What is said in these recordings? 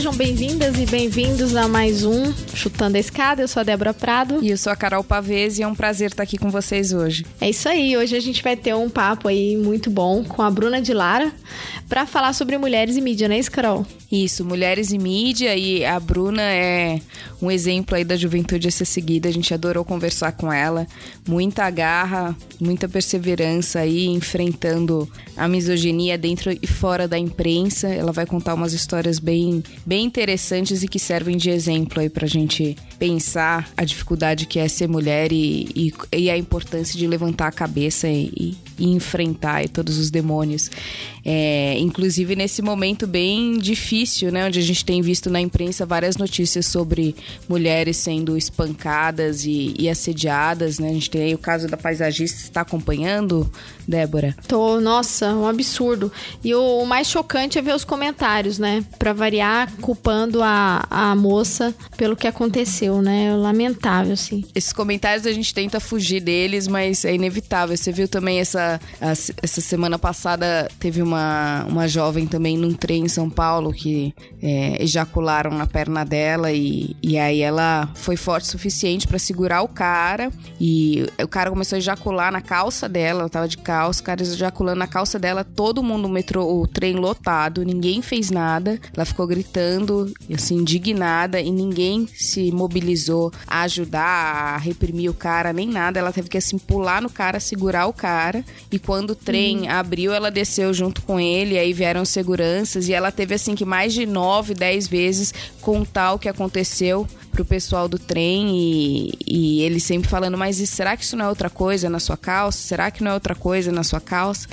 Sejam bem-vindas e bem-vindos a mais um Chutando a Escada. Eu sou a Débora Prado. E eu sou a Carol Pavese e é um prazer estar aqui com vocês hoje. É isso aí. Hoje a gente vai ter um papo aí muito bom com a Bruna de Lara para falar sobre mulheres e mídia, não é isso, Carol? Isso, mulheres e mídia. E a Bruna é um exemplo aí da juventude a ser seguida. A gente adorou conversar com ela. Muita garra, muita perseverança aí, enfrentando a misoginia dentro e fora da imprensa. Ela vai contar umas histórias bem bem interessantes e que servem de exemplo aí pra gente pensar a dificuldade que é ser mulher e, e, e a importância de levantar a cabeça e, e enfrentar todos os demônios. É, inclusive nesse momento bem difícil, né? Onde a gente tem visto na imprensa várias notícias sobre mulheres sendo espancadas e, assediadas, né? A gente tem aí o caso da paisagista, você está acompanhando, Débora? Tô, nossa, um absurdo. E o, o mais chocante é ver os comentários, né? Pra variar, culpando a, a moça pelo que aconteceu, né? Lamentável, assim. Esses comentários a gente tenta fugir deles, mas é inevitável. Você viu também essa, essa semana passada teve uma, uma jovem também num trem em São Paulo que é, ejacularam na perna dela e, e aí ela foi forte o suficiente para segurar o cara e o cara começou a ejacular na calça dela, ela tava de calça, o cara ejaculando na calça dela, todo mundo o metrô, o trem lotado, ninguém fez nada, ela ficou gritando, assim, indignada e ninguém se mobilizou a ajudar, a reprimir o cara, nem nada, ela teve que assim pular no cara, segurar o cara e quando o trem uhum. abriu, ela desceu junto com ele, aí vieram seguranças e ela teve assim que mais de nove, dez vezes contar o que aconteceu pro pessoal do trem e, e ele sempre falando, mas será que isso não é outra coisa na sua calça? Será que não é outra coisa na sua calça?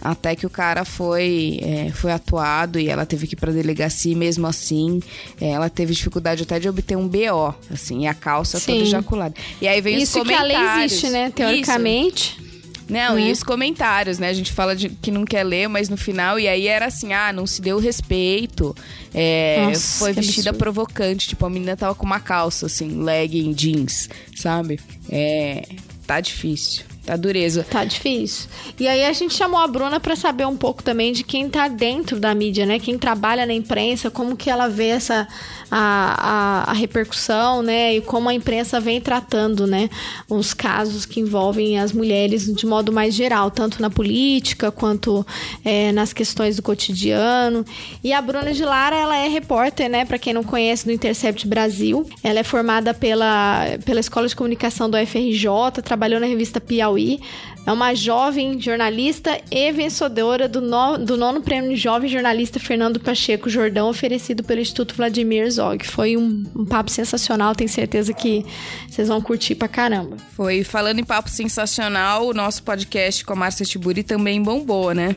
Até que o cara foi, é, foi atuado e ela teve que ir pra delegacia e mesmo assim é, ela teve dificuldade até de obter um BO, assim, e a calça Sim. toda ejaculada. E aí vem isso os comentários. Isso que a lei existe, né? Teoricamente. Isso. Não, e né? os comentários, né? A gente fala de que não quer ler, mas no final, e aí era assim, ah, não se deu respeito. É, Nossa, foi vestida absurdo. provocante. Tipo, a menina tava com uma calça, assim, legging, jeans, sabe? É. Tá difícil. Tá dureza. Tá difícil. E aí a gente chamou a Bruna para saber um pouco também de quem tá dentro da mídia, né? Quem trabalha na imprensa, como que ela vê essa a, a, a repercussão, né? E como a imprensa vem tratando, né? Os casos que envolvem as mulheres de modo mais geral, tanto na política quanto é, nas questões do cotidiano. E a Bruna de Lara, ela é repórter, né? Para quem não conhece, do Intercept Brasil. Ela é formada pela, pela Escola de Comunicação do FRJ, trabalhou na revista Piauí Piauí. É uma jovem jornalista e vencedora do, no, do nono prêmio Jovem Jornalista Fernando Pacheco Jordão, oferecido pelo Instituto Vladimir Zog. Foi um, um papo sensacional, tenho certeza que vocês vão curtir pra caramba. Foi. Falando em papo sensacional, o nosso podcast com a Márcia Tiburi também bombou, né?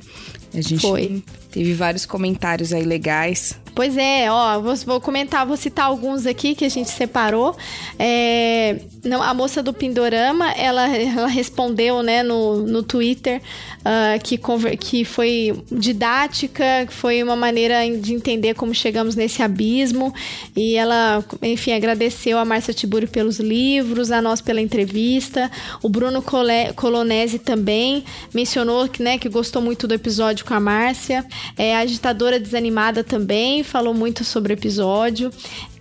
A gente Foi. teve vários comentários aí legais. Pois é, ó, vou, vou, comentar, vou citar alguns aqui que a gente separou. É, não, a moça do Pindorama, ela, ela respondeu, né, no, no Twitter uh, que, que foi didática, foi uma maneira de entender como chegamos nesse abismo. E ela, enfim, agradeceu a Márcia Tiburi pelos livros, a nós pela entrevista. O Bruno Colonese também mencionou que, né, que gostou muito do episódio com a Márcia. É, a agitadora desanimada também falou muito sobre o episódio.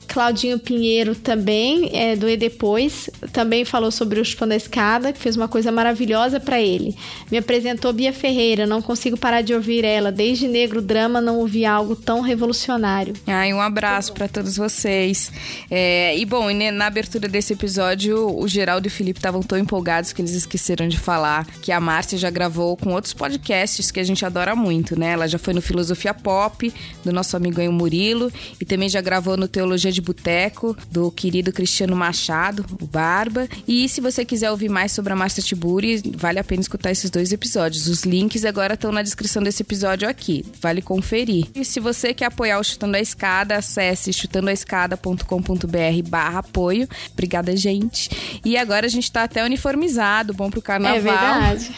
Claudinho Pinheiro também, é, do E Depois, também falou sobre o Chupão da Escada, que fez uma coisa maravilhosa para ele. Me apresentou Bia Ferreira, não consigo parar de ouvir ela. Desde Negro Drama não ouvi algo tão revolucionário. Ai, um abraço para todos vocês. É, e bom, na abertura desse episódio, o Geraldo e o Felipe estavam tão empolgados que eles esqueceram de falar que a Márcia já gravou com outros podcasts que a gente adora muito, né? Ela já foi no Filosofia Pop, do nosso amigo aí Murilo, e também já gravou no Teologia de Boteco, do querido Cristiano Machado, o Barba. E se você quiser ouvir mais sobre a Márcia Tiburi, vale a pena escutar esses dois episódios. Os links agora estão na descrição desse episódio aqui. Vale conferir. E se você quer apoiar o Chutando a Escada, acesse chutandoaescada.com.br barra apoio. Obrigada, gente. E agora a gente tá até uniformizado, bom pro carnaval. É verdade.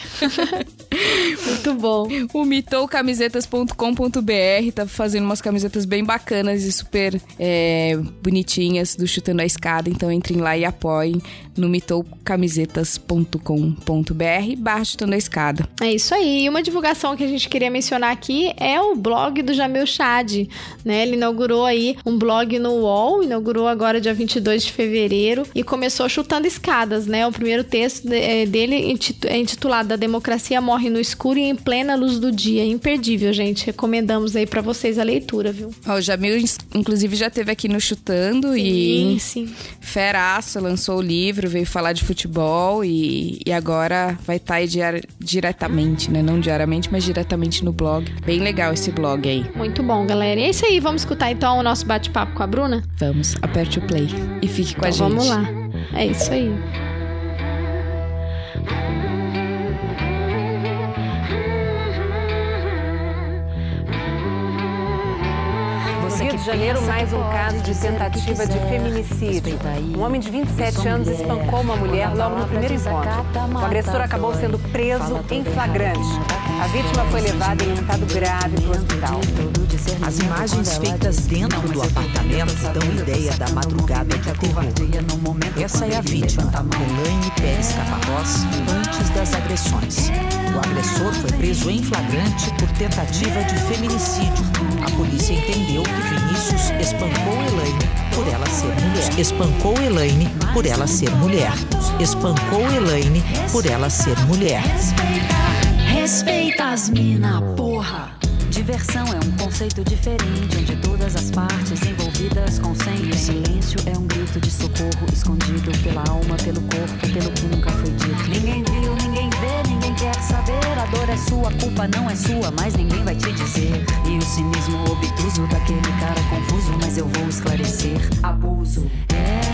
Muito bom. O mitoucamisetas.com.br tá fazendo umas camisetas bem bacanas e super é, bonitinhas do Chutando a Escada. Então entrem lá e apoiem no mitoucamisetas.com.br barra Chutando a Escada. É isso aí. E uma divulgação que a gente queria mencionar aqui é o blog do Jamil Chad, né? Ele inaugurou aí um blog no UOL, inaugurou agora dia 22 de fevereiro e começou chutando escadas, né? O primeiro texto é, dele é intitulado A Democracia Morre no Escuro e em Plena Luz do Dia. Imperdível, gente. Recomendamos aí para vocês a leitura, viu? Ó, o Jamil, inclusive, já teve aqui no Chutando sim, e... Sim, Feraço, lançou o livro, veio falar de futebol e, e agora vai estar tá aí diar, diretamente, né? Não diariamente, mas diretamente no blog. Bem legal esse blog aí. Muito bom, galera. E é isso aí. Vamos escutar então o nosso bate-papo com a Bruna? Vamos. Aperte o play e fique com então, a gente. Vamos lá. É isso aí. De Janeiro, mais um caso de tentativa de feminicídio. Um homem de 27 anos espancou uma mulher logo no primeiro encontro. O agressor acabou sendo preso em flagrante. A vítima foi levada em estado grave para o hospital. As imagens feitas dentro do apartamento dão ideia da madrugada de terror. Essa é a vítima, Elaine Pérez Caparrós, antes das agressões. O agressor foi preso em flagrante por tentativa de feminicídio. A polícia entendeu que Vinícius espancou Elaine por ela ser mulher. Espancou Elaine por ela ser mulher. Espancou Elaine por ela ser mulher. Respeita as mina, porra. Diversão é um conceito diferente, onde todas as partes envolvidas consentem. Silêncio é um grito de socorro, escondido pela alma, pelo corpo, pelo que nunca foi dito. Ninguém viu, ninguém vê, ninguém quer saber. A dor é sua, a culpa não é sua, mas ninguém vai te dizer. E o cinismo obtuso daquele cara confuso, mas eu vou esclarecer. Abuso. Ela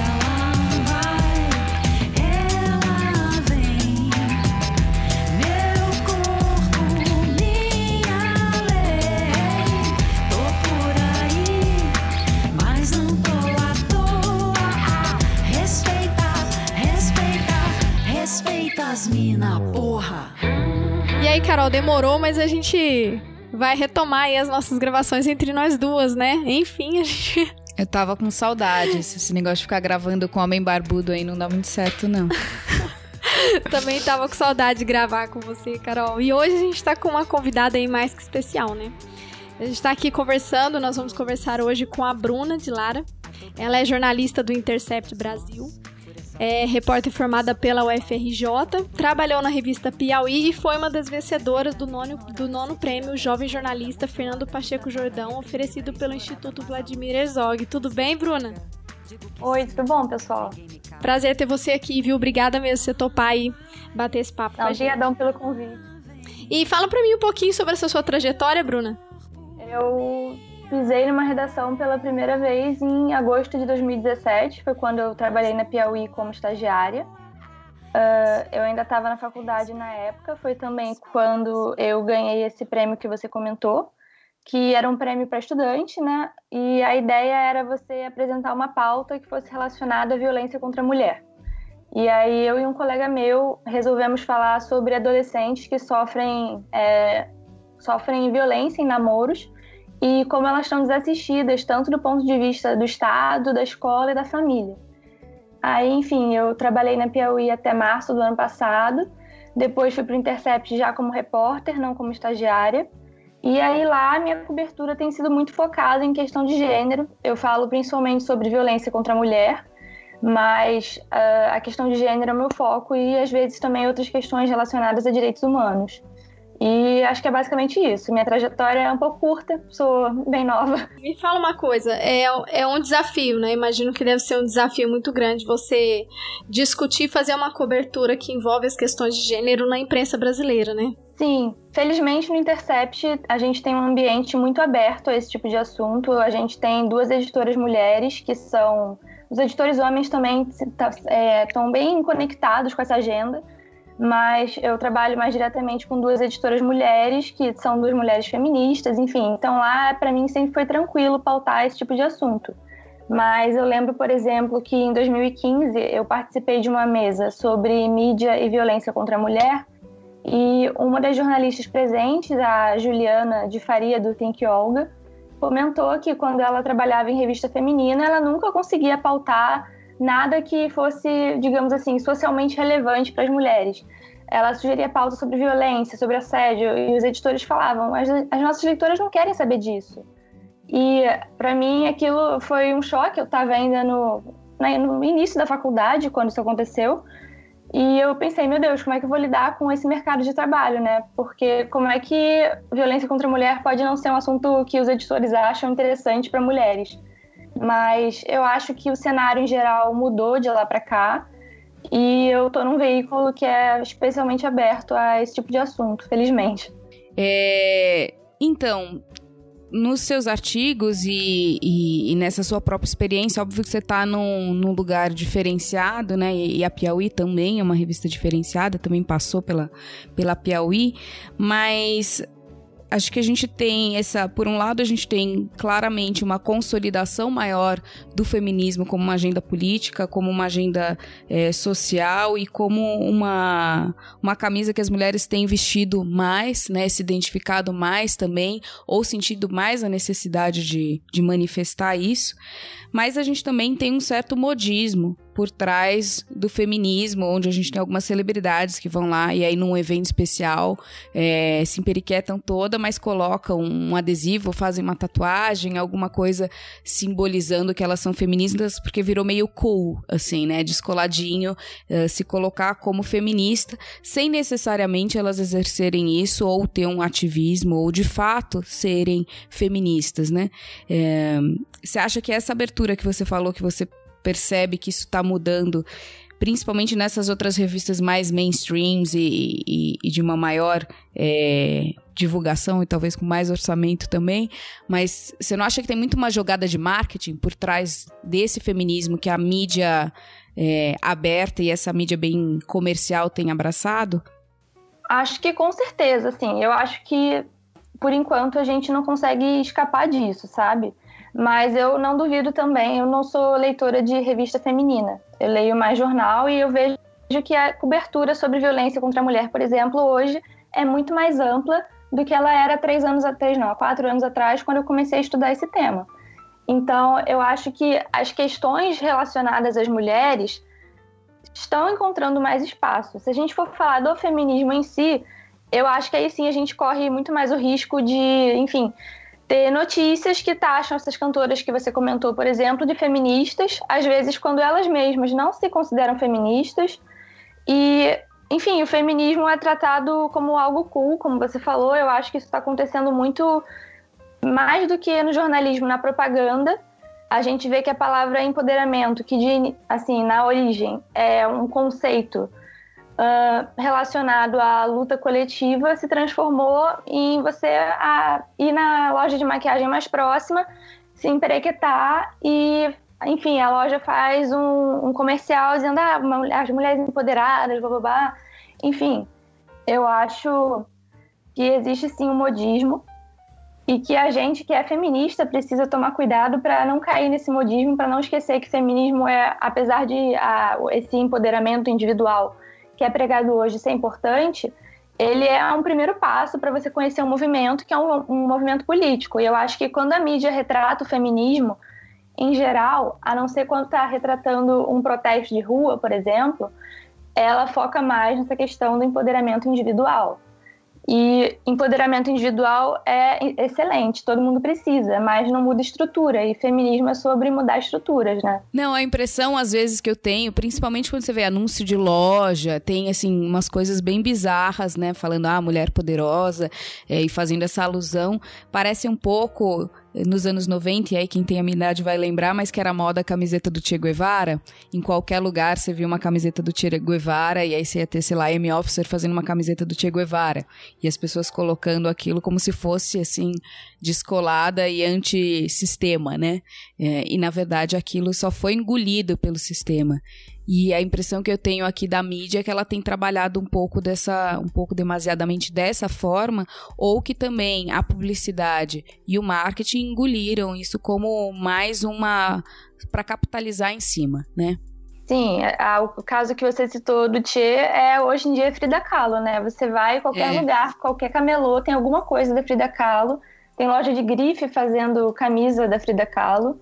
Carol, demorou, mas a gente vai retomar aí as nossas gravações entre nós duas, né? Enfim, a gente. Eu tava com saudades. Esse negócio de ficar gravando com homem barbudo aí não dá muito certo, não. Também tava com saudade de gravar com você, Carol. E hoje a gente tá com uma convidada aí mais que especial, né? A gente tá aqui conversando, nós vamos conversar hoje com a Bruna de Lara. Ela é jornalista do Intercept Brasil, é repórter formada pela UFRJ, trabalhou na revista Piauí e foi uma das vencedoras do nono, do nono prêmio Jovem Jornalista Fernando Pacheco Jordão, oferecido pelo Instituto Vladimir Herzog. Tudo bem, Bruna? Oi, tudo bom, pessoal? Prazer ter você aqui, viu? Obrigada mesmo por você topar aí bater esse papo gente. Obrigadão pelo convite. E fala pra mim um pouquinho sobre essa sua trajetória, Bruna. Eu pisei numa redação pela primeira vez em agosto de 2017, foi quando eu trabalhei na Piauí como estagiária. Uh, eu ainda estava na faculdade na época, foi também quando eu ganhei esse prêmio que você comentou, que era um prêmio para estudante, né? E a ideia era você apresentar uma pauta que fosse relacionada à violência contra a mulher. E aí eu e um colega meu resolvemos falar sobre adolescentes que sofrem, é, sofrem violência em namoros e como elas estão desassistidas, tanto do ponto de vista do Estado, da escola e da família. Aí, enfim, eu trabalhei na Piauí até março do ano passado, depois fui para o Intercept já como repórter, não como estagiária. E aí lá minha cobertura tem sido muito focada em questão de gênero. Eu falo principalmente sobre violência contra a mulher, mas uh, a questão de gênero é o meu foco e às vezes também outras questões relacionadas a direitos humanos. E acho que é basicamente isso. Minha trajetória é um pouco curta, sou bem nova. Me fala uma coisa, é, é um desafio, né? Imagino que deve ser um desafio muito grande você discutir, fazer uma cobertura que envolve as questões de gênero na imprensa brasileira, né? Sim, felizmente no Intercept a gente tem um ambiente muito aberto a esse tipo de assunto. A gente tem duas editoras mulheres que são. Os editores homens também estão tá, é, bem conectados com essa agenda, mas eu trabalho mais diretamente com duas editoras mulheres, que são duas mulheres feministas, enfim. Então lá, para mim, sempre foi tranquilo pautar esse tipo de assunto. Mas eu lembro, por exemplo, que em 2015 eu participei de uma mesa sobre mídia e violência contra a mulher e uma das jornalistas presentes, a Juliana de Faria, do Think Olga, comentou que quando ela trabalhava em revista feminina, ela nunca conseguia pautar nada que fosse, digamos assim, socialmente relevante para as mulheres. Ela sugeria pauta sobre violência, sobre assédio, e os editores falavam: as, as nossas leitoras não querem saber disso. E para mim aquilo foi um choque. Eu estava ainda no, no início da faculdade quando isso aconteceu. E eu pensei, meu Deus, como é que eu vou lidar com esse mercado de trabalho, né? Porque como é que violência contra a mulher pode não ser um assunto que os editores acham interessante para mulheres? Mas eu acho que o cenário em geral mudou de lá para cá e eu tô num veículo que é especialmente aberto a esse tipo de assunto, felizmente. É, então, nos seus artigos e, e, e, nessa sua própria experiência, óbvio que você está num, num, lugar diferenciado, né? E, e, a Piauí também é uma revista diferenciada, também passou pela, pela Piauí, mas acho que a gente tem essa, por um lado, a gente tem claramente uma consolidação maior do feminismo como uma agenda política, como uma agenda é, social e como uma, uma camisa que as mulheres têm vestido mais, né, se identificado mais também, ou sentido mais a necessidade de, de manifestar isso. Mas a gente também tem um certo modismo por trás do feminismo, onde a gente tem algumas celebridades que vão lá e aí num evento especial é, se emperiquetam toda, mas colocam um adesivo, fazem uma tatuagem, alguma coisa simbolizando que elas são feministas, porque virou meio cool, assim, né? Descoladinho uh, se colocar como feminista, sem necessariamente elas exercerem isso ou ter um ativismo ou de fato serem feministas, né? É, você acha que essa abertura que você falou que você percebe que isso está mudando, principalmente nessas outras revistas mais mainstreams e, e, e de uma maior é, divulgação e talvez com mais orçamento também, mas você não acha que tem muito uma jogada de marketing por trás desse feminismo que a mídia é, aberta e essa mídia bem comercial tem abraçado? Acho que com certeza, assim. Eu acho que por enquanto a gente não consegue escapar disso, sabe? Mas eu não duvido também, eu não sou leitora de revista feminina. Eu leio mais jornal e eu vejo que a cobertura sobre violência contra a mulher, por exemplo, hoje é muito mais ampla do que ela era três anos atrás, não, quatro anos atrás, quando eu comecei a estudar esse tema. Então, eu acho que as questões relacionadas às mulheres estão encontrando mais espaço. Se a gente for falar do feminismo em si, eu acho que aí sim a gente corre muito mais o risco de, enfim, ter notícias que taxam essas cantoras que você comentou, por exemplo, de feministas, às vezes quando elas mesmas não se consideram feministas. E, enfim, o feminismo é tratado como algo cool, como você falou. Eu acho que isso está acontecendo muito mais do que no jornalismo, na propaganda. A gente vê que a palavra empoderamento, que de, assim, na origem é um conceito uh, relacionado à luta coletiva se transformou em você a, ir na loja de maquiagem mais próxima, se emperequetar e, enfim, a loja faz um, um comercial dizendo ah, as mulheres empoderadas, blá, blá, blá. Enfim, eu acho que existe sim um modismo e que a gente que é feminista precisa tomar cuidado para não cair nesse modismo, para não esquecer que feminismo é, apesar de a, esse empoderamento individual que é pregado hoje ser importante, ele é um primeiro passo para você conhecer um movimento que é um, um, movimento político. E eu acho que quando a mídia retrata o feminismo, em geral, a não ser quando está retratando um protesto de rua, por exemplo, ela foca mais nessa questão do empoderamento individual. E empoderamento individual é excelente, todo mundo precisa, mas não muda estrutura. E feminismo é sobre mudar estruturas, né? Não, a impressão, às vezes, que eu tenho, principalmente quando você vê anúncio de loja, tem, assim, umas coisas bem bizarras, né? Falando, ah, mulher poderosa, é, e fazendo essa alusão. Parece um pouco nos anos 90, e aí quem tem a minha idade vai lembrar, mas que era moda a camiseta do Che Guevara. Em qualquer lugar você via uma camiseta do Che Guevara, e aí você ia ter, sei lá, M Officer fazendo uma camiseta do Che Guevara. E as pessoas colocando aquilo como se fosse, assim, descolada e antissistema, né? É, e na verdade aquilo só foi engolido pelo sistema. E a impressão que eu tenho aqui da mídia é que ela tem trabalhado um pouco dessa, um pouco demasiadamente dessa forma, ou que também a publicidade e o marketing engoliram isso como mais uma para capitalizar em cima, né? Sim, a, o caso que você citou do Tchê é hoje em dia Frida Kahlo, né? Você vai em qualquer é. lugar, qualquer camelô tem alguma coisa da Frida Kahlo. Tem loja de grife fazendo camisa da Frida Kahlo.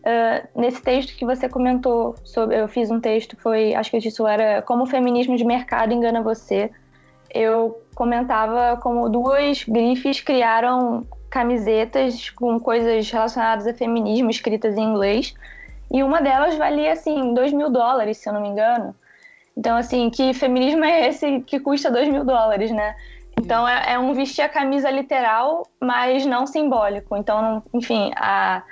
Uh, nesse texto que você comentou sobre, eu fiz um texto, foi, acho que o título era Como o feminismo de mercado engana você. Eu comentava como duas grifes criaram camisetas com coisas relacionadas a feminismo escritas em inglês e uma delas valia assim dois mil dólares, se eu não me engano. Então assim, que feminismo é esse que custa dois mil dólares, né? Então é, é um vestir a camisa literal, mas não simbólico. Então, enfim, a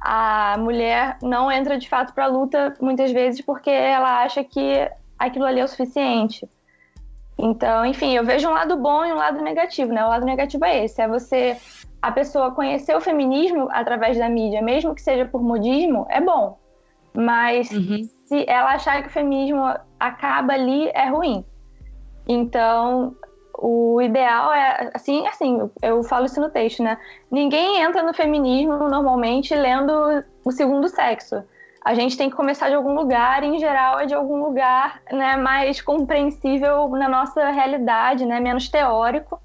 a mulher não entra de fato para a luta muitas vezes porque ela acha que aquilo ali é o suficiente. Então, enfim, eu vejo um lado bom e um lado negativo, né? O lado negativo é esse, é você a pessoa conhecer o feminismo através da mídia, mesmo que seja por modismo, é bom. Mas uhum. se ela achar que o feminismo acaba ali, é ruim. Então, o ideal é, assim, assim, eu falo isso no texto, né? Ninguém entra no feminismo normalmente lendo o segundo sexo. A gente tem que começar de algum lugar, e, em geral é de algum lugar né, mais compreensível na nossa realidade, né, menos teórico.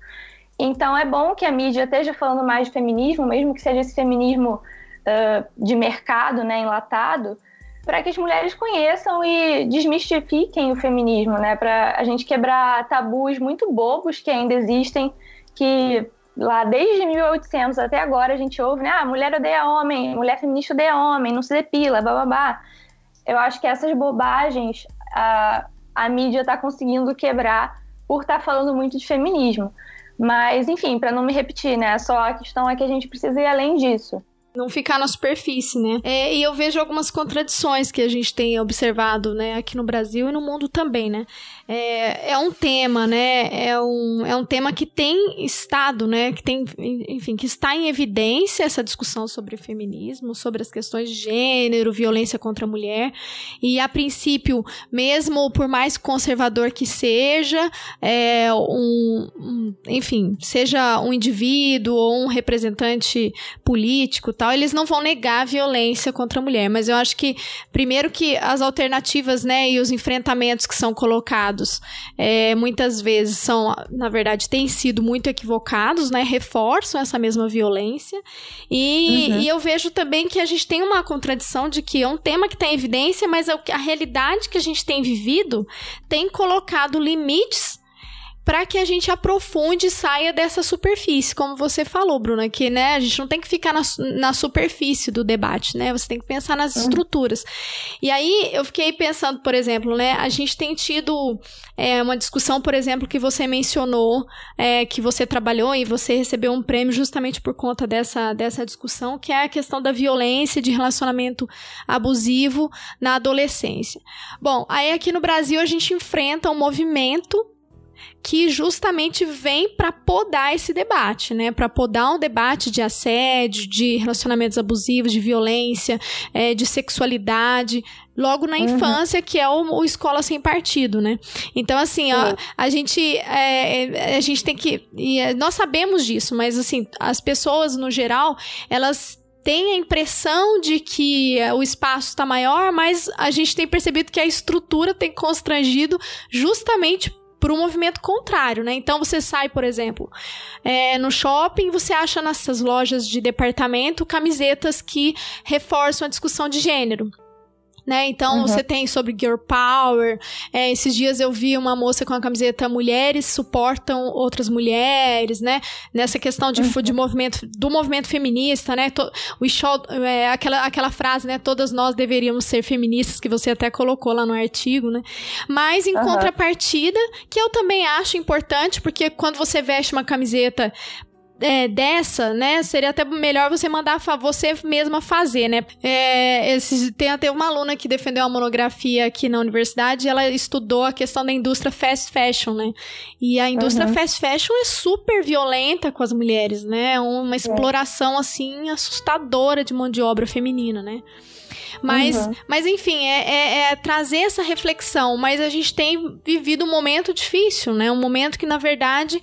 Então é bom que a mídia esteja falando mais de feminismo, mesmo que seja esse feminismo uh, de mercado, né, enlatado, para que as mulheres conheçam e desmistifiquem o feminismo, né? Para a gente quebrar tabus muito bobos que ainda existem, que lá desde 1800 até agora a gente ouve, né? Ah, mulher odeia homem, mulher feminista odeia homem, não se depila, bababá. Eu acho que essas bobagens a, a mídia está conseguindo quebrar por estar tá falando muito de feminismo. Mas, enfim, para não me repetir, né? Só a questão é que a gente precisa ir além disso não ficar na superfície, né? É, e eu vejo algumas contradições que a gente tem observado, né, aqui no Brasil e no mundo também, né? É, é um tema, né? É um, é um tema que tem estado, né? Que tem, enfim, que está em evidência essa discussão sobre feminismo, sobre as questões de gênero, violência contra a mulher. E a princípio, mesmo por mais conservador que seja, é um, um enfim, seja um indivíduo ou um representante político, tal, eles não vão negar a violência contra a mulher, mas eu acho que primeiro que as alternativas, né, e os enfrentamentos que são colocados, é, muitas vezes são, na verdade, têm sido muito equivocados, né, reforçam essa mesma violência e, uhum. e eu vejo também que a gente tem uma contradição de que é um tema que tem tá evidência, mas a, a realidade que a gente tem vivido tem colocado limites para que a gente aprofunde e saia dessa superfície, como você falou, Bruna, que né, a gente não tem que ficar na, na superfície do debate, né? Você tem que pensar nas uhum. estruturas. E aí eu fiquei pensando, por exemplo, né? A gente tem tido é, uma discussão, por exemplo, que você mencionou, é, que você trabalhou e você recebeu um prêmio justamente por conta dessa, dessa discussão, que é a questão da violência de relacionamento abusivo na adolescência. Bom, aí aqui no Brasil a gente enfrenta um movimento que justamente vem para podar esse debate, né? Para podar um debate de assédio, de relacionamentos abusivos, de violência, é, de sexualidade, logo na uhum. infância, que é o, o, escola sem partido, né? Então, assim, ó, a gente é, é, a gente tem que. É, nós sabemos disso, mas assim, as pessoas, no geral, elas têm a impressão de que o espaço está maior, mas a gente tem percebido que a estrutura tem constrangido justamente por um movimento contrário, né? Então você sai, por exemplo, é, no shopping, você acha nessas lojas de departamento camisetas que reforçam a discussão de gênero né? Então uhum. você tem sobre girl power. É, esses dias eu vi uma moça com a camiseta mulheres suportam outras mulheres, né? Nessa questão de, uhum. de movimento do movimento feminista, né? To, we should, é, aquela, aquela frase, né? Todas nós deveríamos ser feministas que você até colocou lá no artigo, né? Mas em uhum. contrapartida, que eu também acho importante, porque quando você veste uma camiseta é, dessa, né, seria até melhor você mandar você mesma fazer, né? É, esse, tem até uma aluna que defendeu uma monografia aqui na universidade, ela estudou a questão da indústria fast fashion, né? E a indústria uhum. fast fashion é super violenta com as mulheres, né? Uma exploração, assim, assustadora de mão de obra feminina, né? Mas, uhum. mas enfim, é, é, é, trazer essa reflexão. Mas a gente tem vivido um momento difícil, né? Um momento que, na verdade,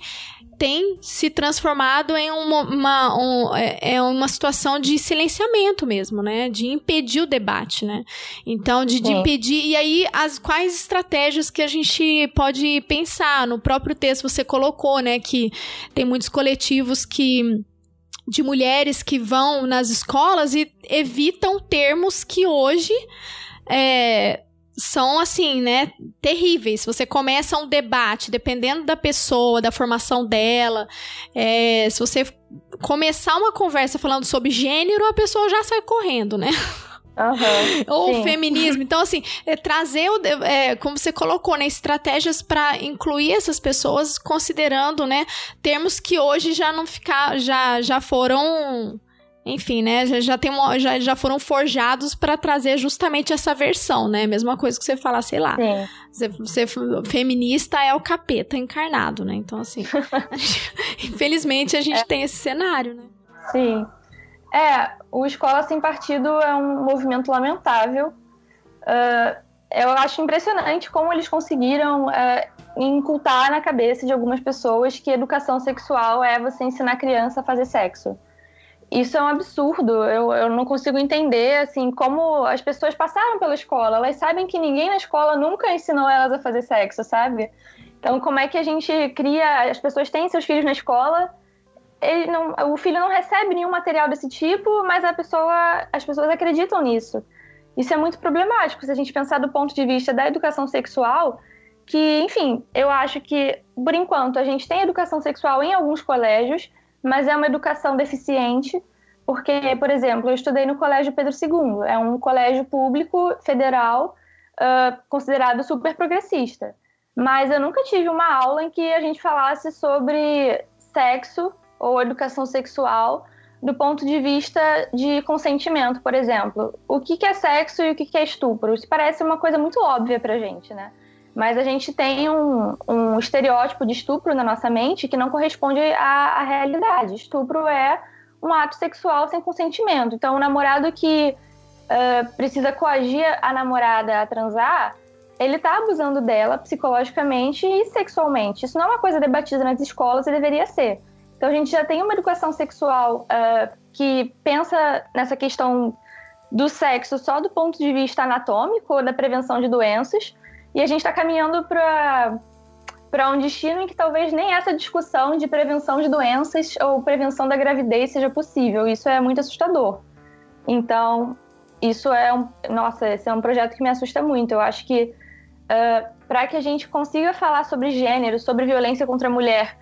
tem se transformado em uma, uma, um, é, é uma situação de silenciamento mesmo, né? De impedir o debate, né? Então, de, de impedir. E aí, as, quais estratégias que a gente pode pensar? No próprio texto você colocou, né? Que tem muitos coletivos que de mulheres que vão nas escolas e evitam termos que hoje é, são assim, né, terríveis. Você começa um debate, dependendo da pessoa, da formação dela. É, se você começar uma conversa falando sobre gênero, a pessoa já sai correndo, né? Uhum, Ou sim. feminismo. Então, assim, é, trazer, o, é, como você colocou, né, estratégias para incluir essas pessoas, considerando, né, termos que hoje já não ficar, já, já foram enfim, né, já, já, tem uma, já, já foram forjados para trazer justamente essa versão, né? Mesma coisa que você falar, sei lá. Você, você, feminista é o capeta encarnado, né? Então, assim, infelizmente a gente é. tem esse cenário, né? Sim. É, o Escola Sem Partido é um movimento lamentável. Uh, eu acho impressionante como eles conseguiram uh, incultar na cabeça de algumas pessoas que educação sexual é você ensinar a criança a fazer sexo. Isso é um absurdo. Eu, eu não consigo entender assim como as pessoas passaram pela escola. Elas sabem que ninguém na escola nunca ensinou elas a fazer sexo, sabe? Então, como é que a gente cria? As pessoas têm seus filhos na escola não, o filho não recebe nenhum material desse tipo, mas a pessoa, as pessoas acreditam nisso. Isso é muito problemático se a gente pensar do ponto de vista da educação sexual, que, enfim, eu acho que, por enquanto, a gente tem educação sexual em alguns colégios, mas é uma educação deficiente, porque, por exemplo, eu estudei no Colégio Pedro II, é um colégio público federal uh, considerado super progressista. Mas eu nunca tive uma aula em que a gente falasse sobre sexo ou educação sexual do ponto de vista de consentimento, por exemplo. O que, é sexo e o que, é estupro? Isso parece uma coisa muito óbvia pra gente, né? Mas a gente tem um, um estereótipo de estupro na nossa mente que não corresponde à, à, realidade. Estupro é um ato sexual sem consentimento. Então, o namorado que uh, precisa coagir a namorada a transar, ele está abusando dela psicologicamente e sexualmente. Isso não é uma coisa debatida nas escolas e deveria ser. Então a gente já tem uma educação sexual uh, que pensa nessa questão do sexo só do ponto de vista anatômico da prevenção de doenças, e a gente está caminhando para para um destino em que talvez nem essa discussão de prevenção de doenças ou prevenção da gravidez seja possível. Isso é muito assustador. Então, isso é um. Nossa, esse é um projeto que me assusta muito. Eu acho que uh, para que a gente consiga falar sobre gênero, sobre violência contra a mulher,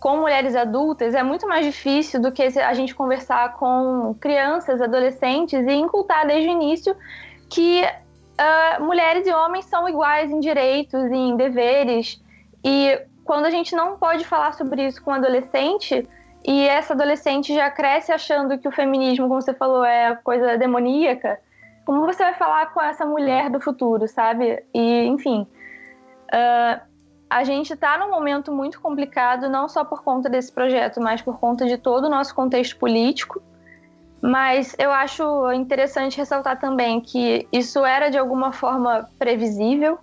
com mulheres adultas é muito mais difícil do que a gente conversar com crianças, adolescentes e incultar desde o início que uh, mulheres e homens são iguais em direitos, em deveres. E quando a gente não pode falar sobre isso com um adolescente, e essa adolescente já cresce achando que o feminismo, como você falou, é coisa demoníaca, como você vai falar com essa mulher do futuro, sabe? E, enfim. Uh, a gente está num momento muito complicado, não só por conta desse projeto, mas por conta de todo o nosso contexto político. Mas eu acho interessante ressaltar também que isso era de alguma forma previsível,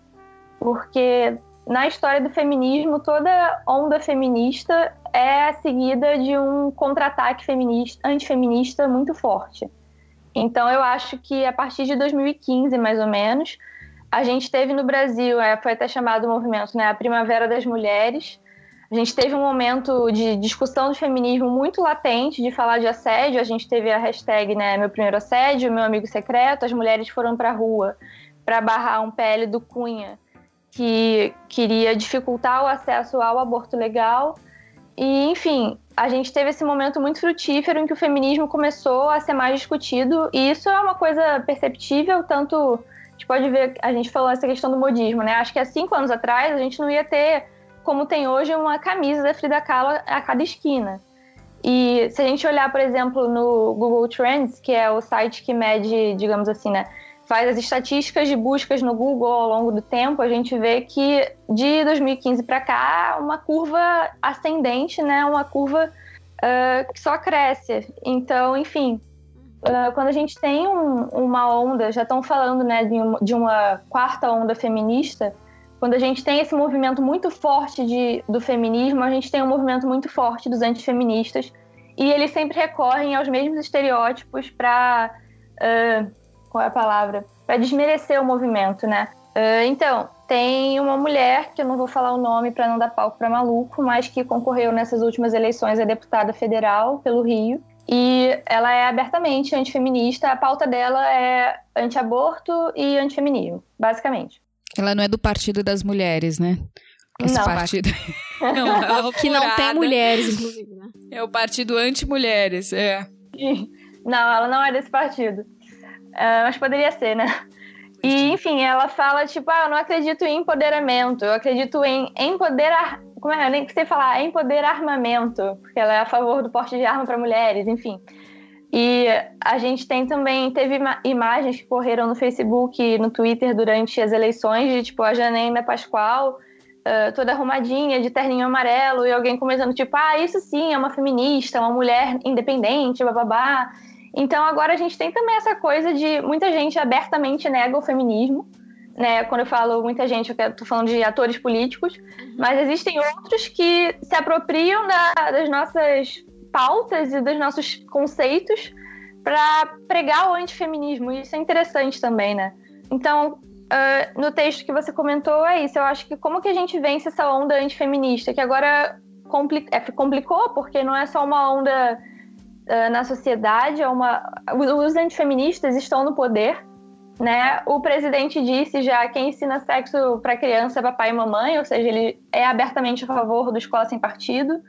porque na história do feminismo, toda onda feminista é seguida de um contra-ataque feminista, antifeminista muito forte. Então eu acho que a partir de 2015, mais ou menos, a gente teve no Brasil, é, foi até chamado o movimento, né, a Primavera das Mulheres. A gente teve um momento de discussão do feminismo muito latente, de falar de assédio. A gente teve a hashtag, né, meu primeiro assédio, meu amigo secreto. As mulheres foram para a rua para barrar um PL do Cunha que queria dificultar o acesso ao aborto legal. E, enfim, a gente teve esse momento muito frutífero em que o feminismo começou a ser mais discutido, e isso é uma coisa perceptível, tanto gente pode ver, a gente falou essa questão do modismo, né? Acho que há cinco anos atrás a gente não ia ter, como tem hoje, uma camisa da Frida Kahlo a cada esquina. E se a gente olhar, por exemplo, no Google Trends, que é o site que mede, digamos assim, né, faz as estatísticas de buscas no Google ao longo do tempo, a gente vê que de 2015 para cá, uma curva ascendente, né, uma curva uh, que só cresce. Então, enfim, uh, quando a gente tem um, uma onda, já estão falando né, de, uma, de uma quarta onda feminista, quando a gente tem esse movimento muito forte de, do feminismo, a gente tem um movimento muito forte dos antifeministas e eles sempre recorrem aos mesmos estereótipos para uh, qual é a palavra? Para desmerecer o movimento, né? Uh, então, tem uma mulher, que eu não vou falar o nome para não dar palco para maluco, mas que concorreu nessas últimas eleições a deputada federal pelo Rio. E ela é abertamente antifeminista, a pauta dela é antiaborto e antifeminismo, basicamente. Ela não é do Partido das Mulheres, né? Esse não. partido. não, é que não tem mulheres, inclusive, né? É o partido anti-mulheres, é. Não, ela não é desse partido. Uh, mas poderia ser, né? E, enfim, ela fala, tipo, ah, eu não acredito em empoderamento, eu acredito em empoderar. Como é? Eu nem sei falar, empoderar armamento, porque ela é a favor do porte de arma para mulheres, enfim. E a gente tem também, teve imagens que correram no Facebook e no Twitter durante as eleições, de tipo a Janaína Pascoal, uh, toda arrumadinha, de terninho amarelo, e alguém começando, tipo, ah, isso sim, é uma feminista, uma mulher independente, bababá. Então agora a gente tem também essa coisa de muita gente abertamente nega o feminismo. Né, quando eu falo muita gente, eu estou falando de atores políticos, mas existem outros que se apropriam da, das nossas pautas e dos nossos conceitos para pregar o antifeminismo. E isso é interessante também, né? Então, uh, no texto que você comentou, é isso. Eu acho que como que a gente vence essa onda antifeminista, que agora compli é, complicou, porque não é só uma onda uh, na sociedade, é uma... os antifeministas estão no poder, né? O presidente disse já quem ensina sexo para criança é papai e mamãe, ou seja, ele é abertamente a favor do escola sem partido.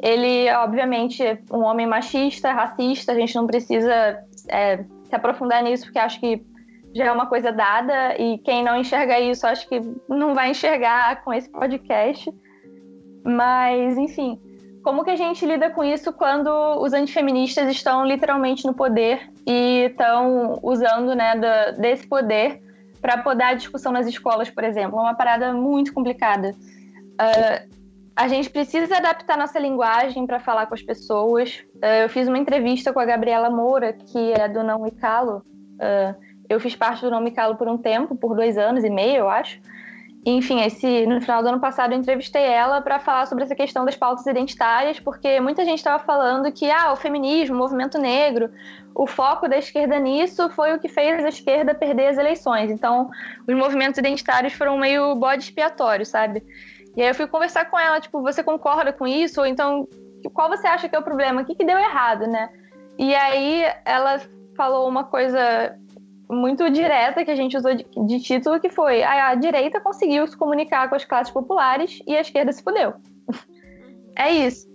Ele, obviamente, é um homem machista, racista, a gente não precisa é, se aprofundar nisso, porque acho que já é uma coisa dada, e quem não enxerga isso, acho que não vai enxergar com esse podcast. Mas, enfim, como que a gente lida com isso quando os antifeministas estão literalmente no poder e estão usando né, do, desse poder para podar a discussão nas escolas, por exemplo? É uma parada muito complicada. Uh, a gente precisa adaptar nossa linguagem para falar com as pessoas. Uh, eu fiz uma entrevista com a Gabriela Moura, que é do Não Me Calo. Uh, eu fiz parte do Não Me Calo por um tempo, por dois anos e meio, eu acho. Enfim, esse, no final do ano passado eu entrevistei ela para falar sobre essa questão das pautas identitárias, porque muita gente estava falando que ah, o feminismo, o movimento negro, o foco da esquerda nisso foi o que fez a esquerda perder as eleições. Então, os movimentos identitários foram meio bode expiatório, sabe? E aí eu fui conversar com ela, tipo, você concorda com isso? Ou então, qual você acha que é o problema? O que, que deu errado, né? E aí ela falou uma coisa muito direta que a gente usou de, de título, que foi a, a direita conseguiu se comunicar com as classes populares e a esquerda se fudeu. é isso.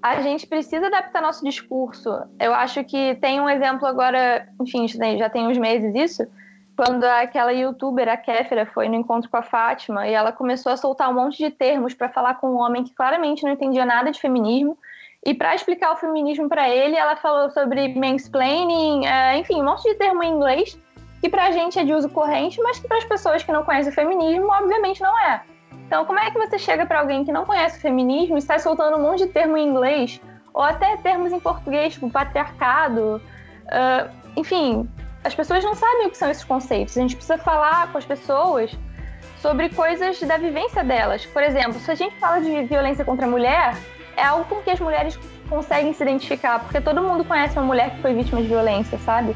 A gente precisa adaptar nosso discurso. Eu acho que tem um exemplo agora, enfim, já tem uns meses isso, quando aquela youtuber, a Kéfera, foi no encontro com a Fátima e ela começou a soltar um monte de termos para falar com um homem que claramente não entendia nada de feminismo. E para explicar o feminismo para ele, ela falou sobre mansplaining, é, enfim, um monte de termo em inglês que para a gente é de uso corrente, mas que para as pessoas que não conhecem o feminismo, obviamente não é. Então, como é que você chega para alguém que não conhece o feminismo e está soltando um monte de termo em inglês, ou até termos em português, tipo patriarcado, uh, enfim, as pessoas não sabem o que são esses conceitos. A gente precisa falar com as pessoas sobre coisas da vivência delas. Por exemplo, se a gente fala de violência contra a mulher, é algo com que as mulheres conseguem se identificar, porque todo mundo conhece uma mulher que foi vítima de violência, sabe?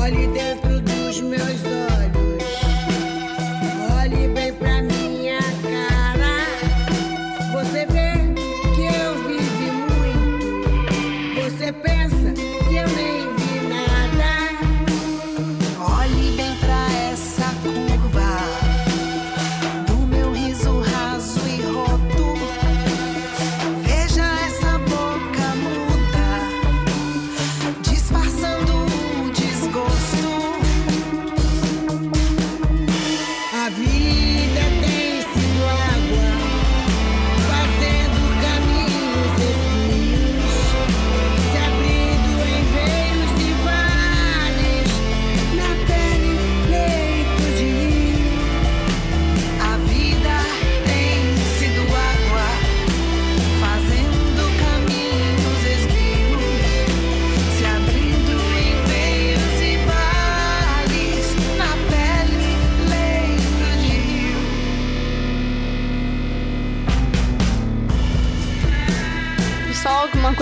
Olhe dentro dos meus olhos, olhe bem pra minha cara. Você vê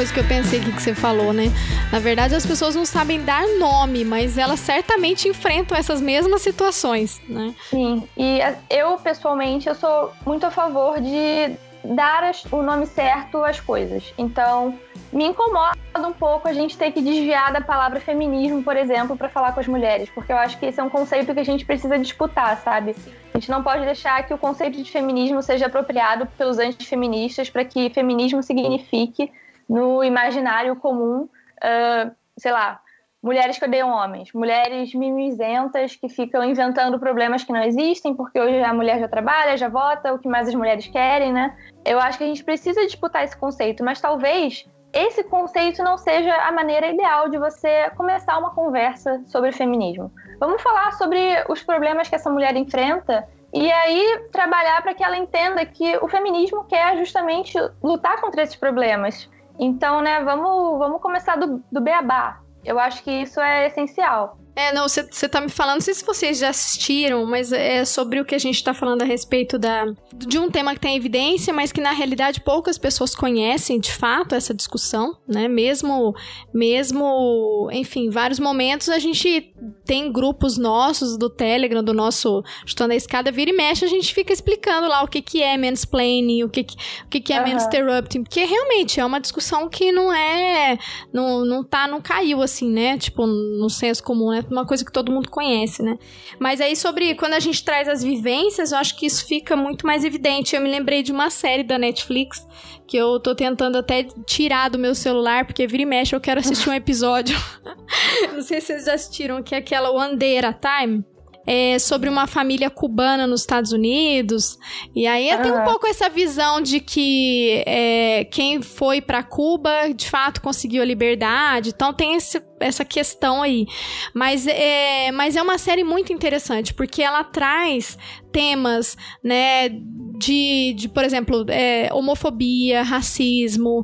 coisa que eu pensei aqui que você falou, né? Na verdade, as pessoas não sabem dar nome, mas elas certamente enfrentam essas mesmas situações, né? Sim, e eu, pessoalmente, eu sou muito a favor de dar o nome certo às coisas. Então, me incomoda um pouco a gente ter que desviar da palavra feminismo, por exemplo, para falar com as mulheres, porque eu acho que esse é um conceito que a gente precisa disputar, sabe? A gente não pode deixar que o conceito de feminismo seja apropriado pelos antifeministas para que feminismo signifique no imaginário comum, uh, sei lá, mulheres que odeiam homens, mulheres mimizentas que ficam inventando problemas que não existem, porque hoje a mulher já trabalha, já vota, o que mais as mulheres querem, né? Eu acho que a gente precisa disputar esse conceito, mas talvez esse conceito não seja a maneira ideal de você começar uma conversa sobre feminismo. Vamos falar sobre os problemas que essa mulher enfrenta e aí trabalhar para que ela entenda que o feminismo quer justamente lutar contra esses problemas. Então, né, vamos, vamos começar do, do beabá. Eu acho que isso é essencial. É, não, você tá me falando, não sei se vocês já assistiram, mas é sobre o que a gente tá falando a respeito da, de um tema que tem evidência, mas que na realidade poucas pessoas conhecem de fato essa discussão, né? Mesmo, mesmo, enfim, vários momentos a gente tem grupos nossos do Telegram, do nosso Chutando a Escada, vira e mexe, a gente fica explicando lá o que que é mansplaining, o que que, o que, que é uhum. mansinterrupting, porque realmente é uma discussão que não é, não, não tá, não caiu assim, né? Tipo, no senso comum, né? Uma coisa que todo mundo conhece, né? Mas aí sobre quando a gente traz as vivências, eu acho que isso fica muito mais evidente. Eu me lembrei de uma série da Netflix que eu tô tentando até tirar do meu celular, porque vira e mexe eu quero assistir um episódio. não sei se vocês já assistiram, que é aquela One Day at a Time. É sobre uma família cubana nos Estados Unidos. E aí uhum. tem um pouco essa visão de que é, quem foi para Cuba de fato conseguiu a liberdade. Então tem esse, essa questão aí. Mas é, mas é uma série muito interessante, porque ela traz temas, né, de, de por exemplo, é, homofobia, racismo,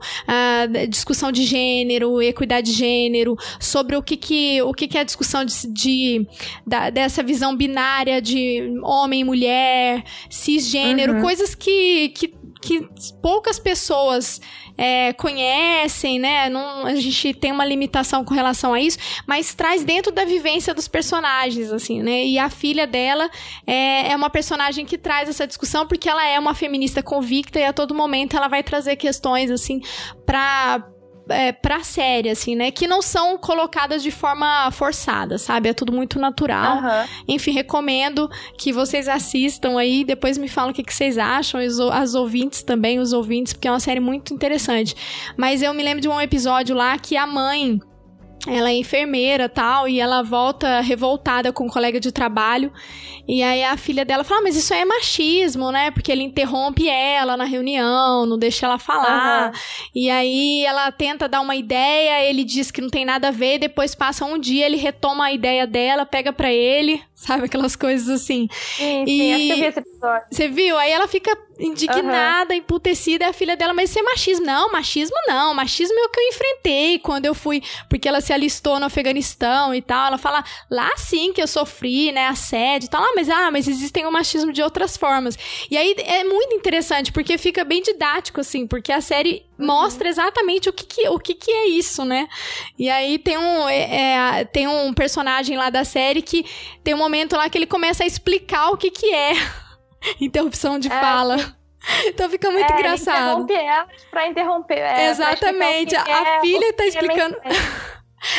discussão de gênero, equidade de gênero, sobre o que, que, o que, que é a discussão de, de da, dessa visão binária de homem e mulher, cisgênero, uhum. coisas que, que, que poucas pessoas é, conhecem, né? Não, a gente tem uma limitação com relação a isso, mas traz dentro da vivência dos personagens, assim, né? E a filha dela é, é uma personagem que traz essa discussão porque ela é uma feminista convicta e a todo momento ela vai trazer questões, assim, pra é, pra série, assim, né? Que não são colocadas de forma forçada, sabe? É tudo muito natural. Uhum. Enfim, recomendo que vocês assistam aí, depois me falam o que, que vocês acham, as, as ouvintes também, os ouvintes, porque é uma série muito interessante. Mas eu me lembro de um episódio lá que a mãe ela é enfermeira tal, e ela volta revoltada com um colega de trabalho. E aí a filha dela fala: ah, mas isso aí é machismo, né? Porque ele interrompe ela na reunião, não deixa ela falar. Uhum. E aí ela tenta dar uma ideia, ele diz que não tem nada a ver, depois passa um dia, ele retoma a ideia dela, pega para ele, sabe? Aquelas coisas assim. Sim, sim, e... acho que eu vi esse episódio. Você viu? Aí ela fica indignada, uhum. emputecida, é a filha dela, mas isso é machismo. Não, machismo não. Machismo é o que eu enfrentei quando eu fui, porque ela se alistou no Afeganistão e tal. Ela fala, lá sim que eu sofri, né, assédio e tal. Ah, mas, ah, mas existem o machismo de outras formas. E aí é muito interessante, porque fica bem didático, assim, porque a série uhum. mostra exatamente o que, que, o que, que é isso, né? E aí tem um, é, é, tem um personagem lá da série que tem um momento lá que ele começa a explicar o que que é interrupção de é, fala. Então fica muito é, engraçado. Interrompe ela pra interromper. É, Exatamente. Pra a, a filha tá explicando.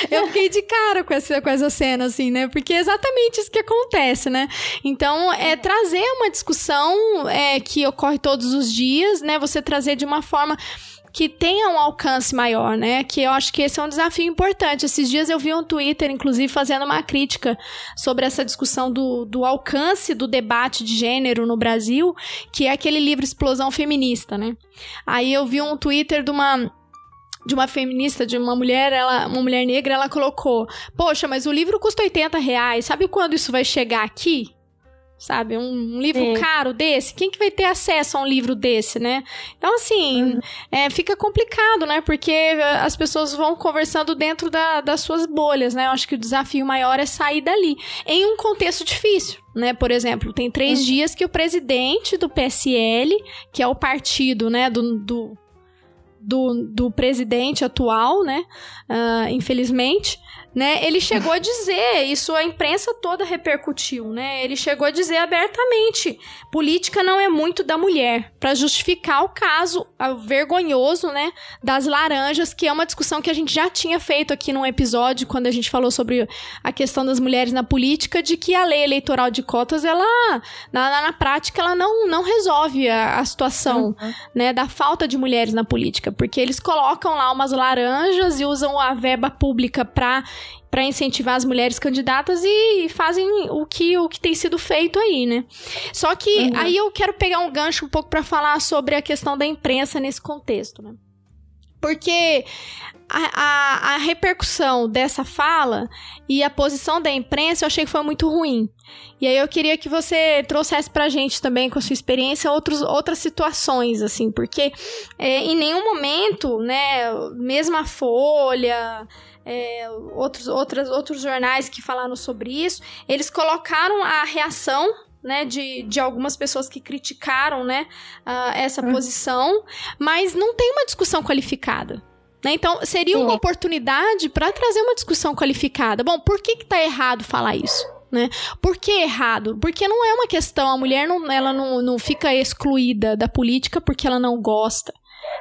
Eu fiquei de cara com essa, com essa cena, assim, né? Porque é exatamente isso que acontece, né? Então, é trazer uma discussão é, que ocorre todos os dias, né? Você trazer de uma forma que tenha um alcance maior, né? Que eu acho que esse é um desafio importante. Esses dias eu vi um Twitter, inclusive, fazendo uma crítica sobre essa discussão do, do alcance do debate de gênero no Brasil, que é aquele livro Explosão Feminista, né? Aí eu vi um Twitter de uma de uma feminista, de uma mulher, ela, uma mulher negra, ela colocou: Poxa, mas o livro custa 80 reais. Sabe quando isso vai chegar aqui? Sabe, um, um livro Sim. caro desse, quem que vai ter acesso a um livro desse, né? Então, assim, uhum. é, fica complicado, né? Porque as pessoas vão conversando dentro da, das suas bolhas, né? Eu acho que o desafio maior é sair dali, em um contexto difícil. Né? Por exemplo, tem três uhum. dias que o presidente do PSL, que é o partido né, do, do do, do presidente atual, né? Uh, infelizmente né? Ele chegou a dizer, isso a imprensa toda repercutiu, né? Ele chegou a dizer abertamente: política não é muito da mulher, para justificar o caso vergonhoso, né, das laranjas, que é uma discussão que a gente já tinha feito aqui num episódio quando a gente falou sobre a questão das mulheres na política, de que a lei eleitoral de cotas, ela na, na prática ela não, não resolve a, a situação, uhum. né, da falta de mulheres na política, porque eles colocam lá umas laranjas e usam a verba pública para para incentivar as mulheres candidatas e fazem o que o que tem sido feito aí, né? Só que uhum. aí eu quero pegar um gancho um pouco para falar sobre a questão da imprensa nesse contexto, né? Porque a, a, a, repercussão dessa fala e a posição da imprensa eu achei que foi muito ruim. E aí eu queria que você trouxesse pra gente também, com a sua experiência, outros, outras situações, assim, porque é, em nenhum momento, né, mesmo a Folha, é, outros, outras, outros jornais que falaram sobre isso, eles colocaram a reação né, de, de algumas pessoas que criticaram, né, uh, essa hum. posição, mas não tem uma discussão qualificada. Né? Então, seria Sim. uma oportunidade para trazer uma discussão qualificada. Bom, por que está errado falar isso? Né? Por que errado? Porque não é uma questão, a mulher não, ela não, não fica excluída da política porque ela não gosta.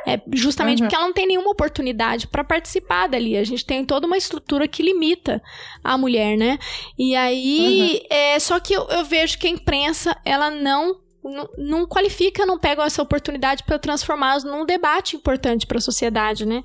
É justamente uhum. porque ela não tem nenhuma oportunidade para participar dali. A gente tem toda uma estrutura que limita a mulher, né? E aí, uhum. é, só que eu, eu vejo que a imprensa, ela não não, qualifica, não pega essa oportunidade para transformá-los num debate importante para a sociedade, né?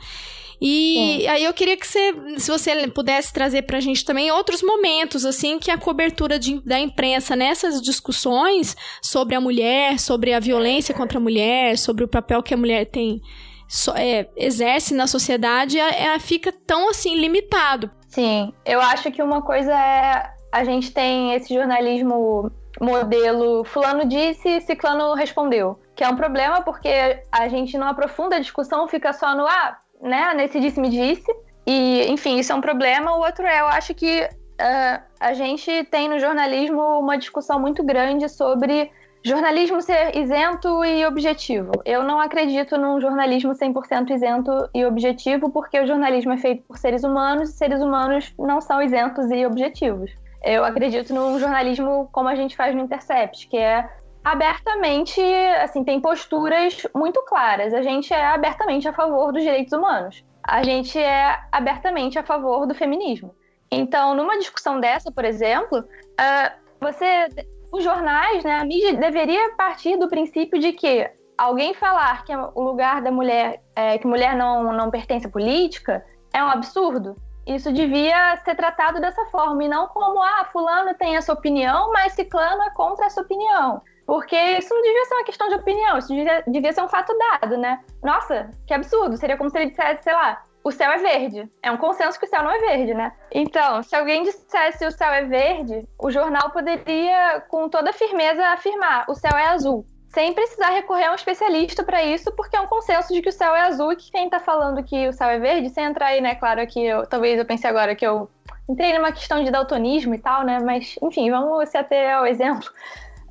E aí eu queria que você, se você pudesse trazer pra gente também outros momentos, assim, que a cobertura de, da imprensa nessas discussões sobre a mulher, sobre a violência contra a mulher, sobre o papel que a mulher tem, so, é, exerce na sociedade, é, é, fica tão, assim, limitado. Sim, eu acho que uma coisa é a gente tem esse jornalismo modelo fulano disse, ciclano respondeu. Que é um problema porque a gente não aprofunda a discussão, fica só no ah, né, nesse disse-me-disse. E, enfim, isso é um problema. O outro é, eu acho que uh, a gente tem no jornalismo uma discussão muito grande sobre jornalismo ser isento e objetivo. Eu não acredito num jornalismo 100% isento e objetivo, porque o jornalismo é feito por seres humanos e seres humanos não são isentos e objetivos. Eu acredito num jornalismo como a gente faz no Intercept, que é abertamente, assim, tem posturas muito claras. A gente é abertamente a favor dos direitos humanos. A gente é abertamente a favor do feminismo. Então, numa discussão dessa, por exemplo, uh, você, os jornais, né, a mídia deveria partir do princípio de que alguém falar que o lugar da mulher, é, que mulher não, não pertence à política, é um absurdo. Isso devia ser tratado dessa forma, e não como, ah, fulano tem essa opinião, mas ciclano é contra essa opinião. Porque isso não devia ser uma questão de opinião, isso devia, devia ser um fato dado, né? Nossa, que absurdo. Seria como se ele dissesse, sei lá, o céu é verde. É um consenso que o céu não é verde, né? Então, se alguém dissesse o céu é verde, o jornal poderia, com toda firmeza, afirmar o céu é azul. Sem precisar recorrer a um especialista para isso, porque é um consenso de que o céu é azul e que quem tá falando que o céu é verde, sem entrar aí, né? Claro que eu, talvez eu pense agora que eu entrei numa questão de daltonismo e tal, né? Mas, enfim, vamos se ater ao exemplo.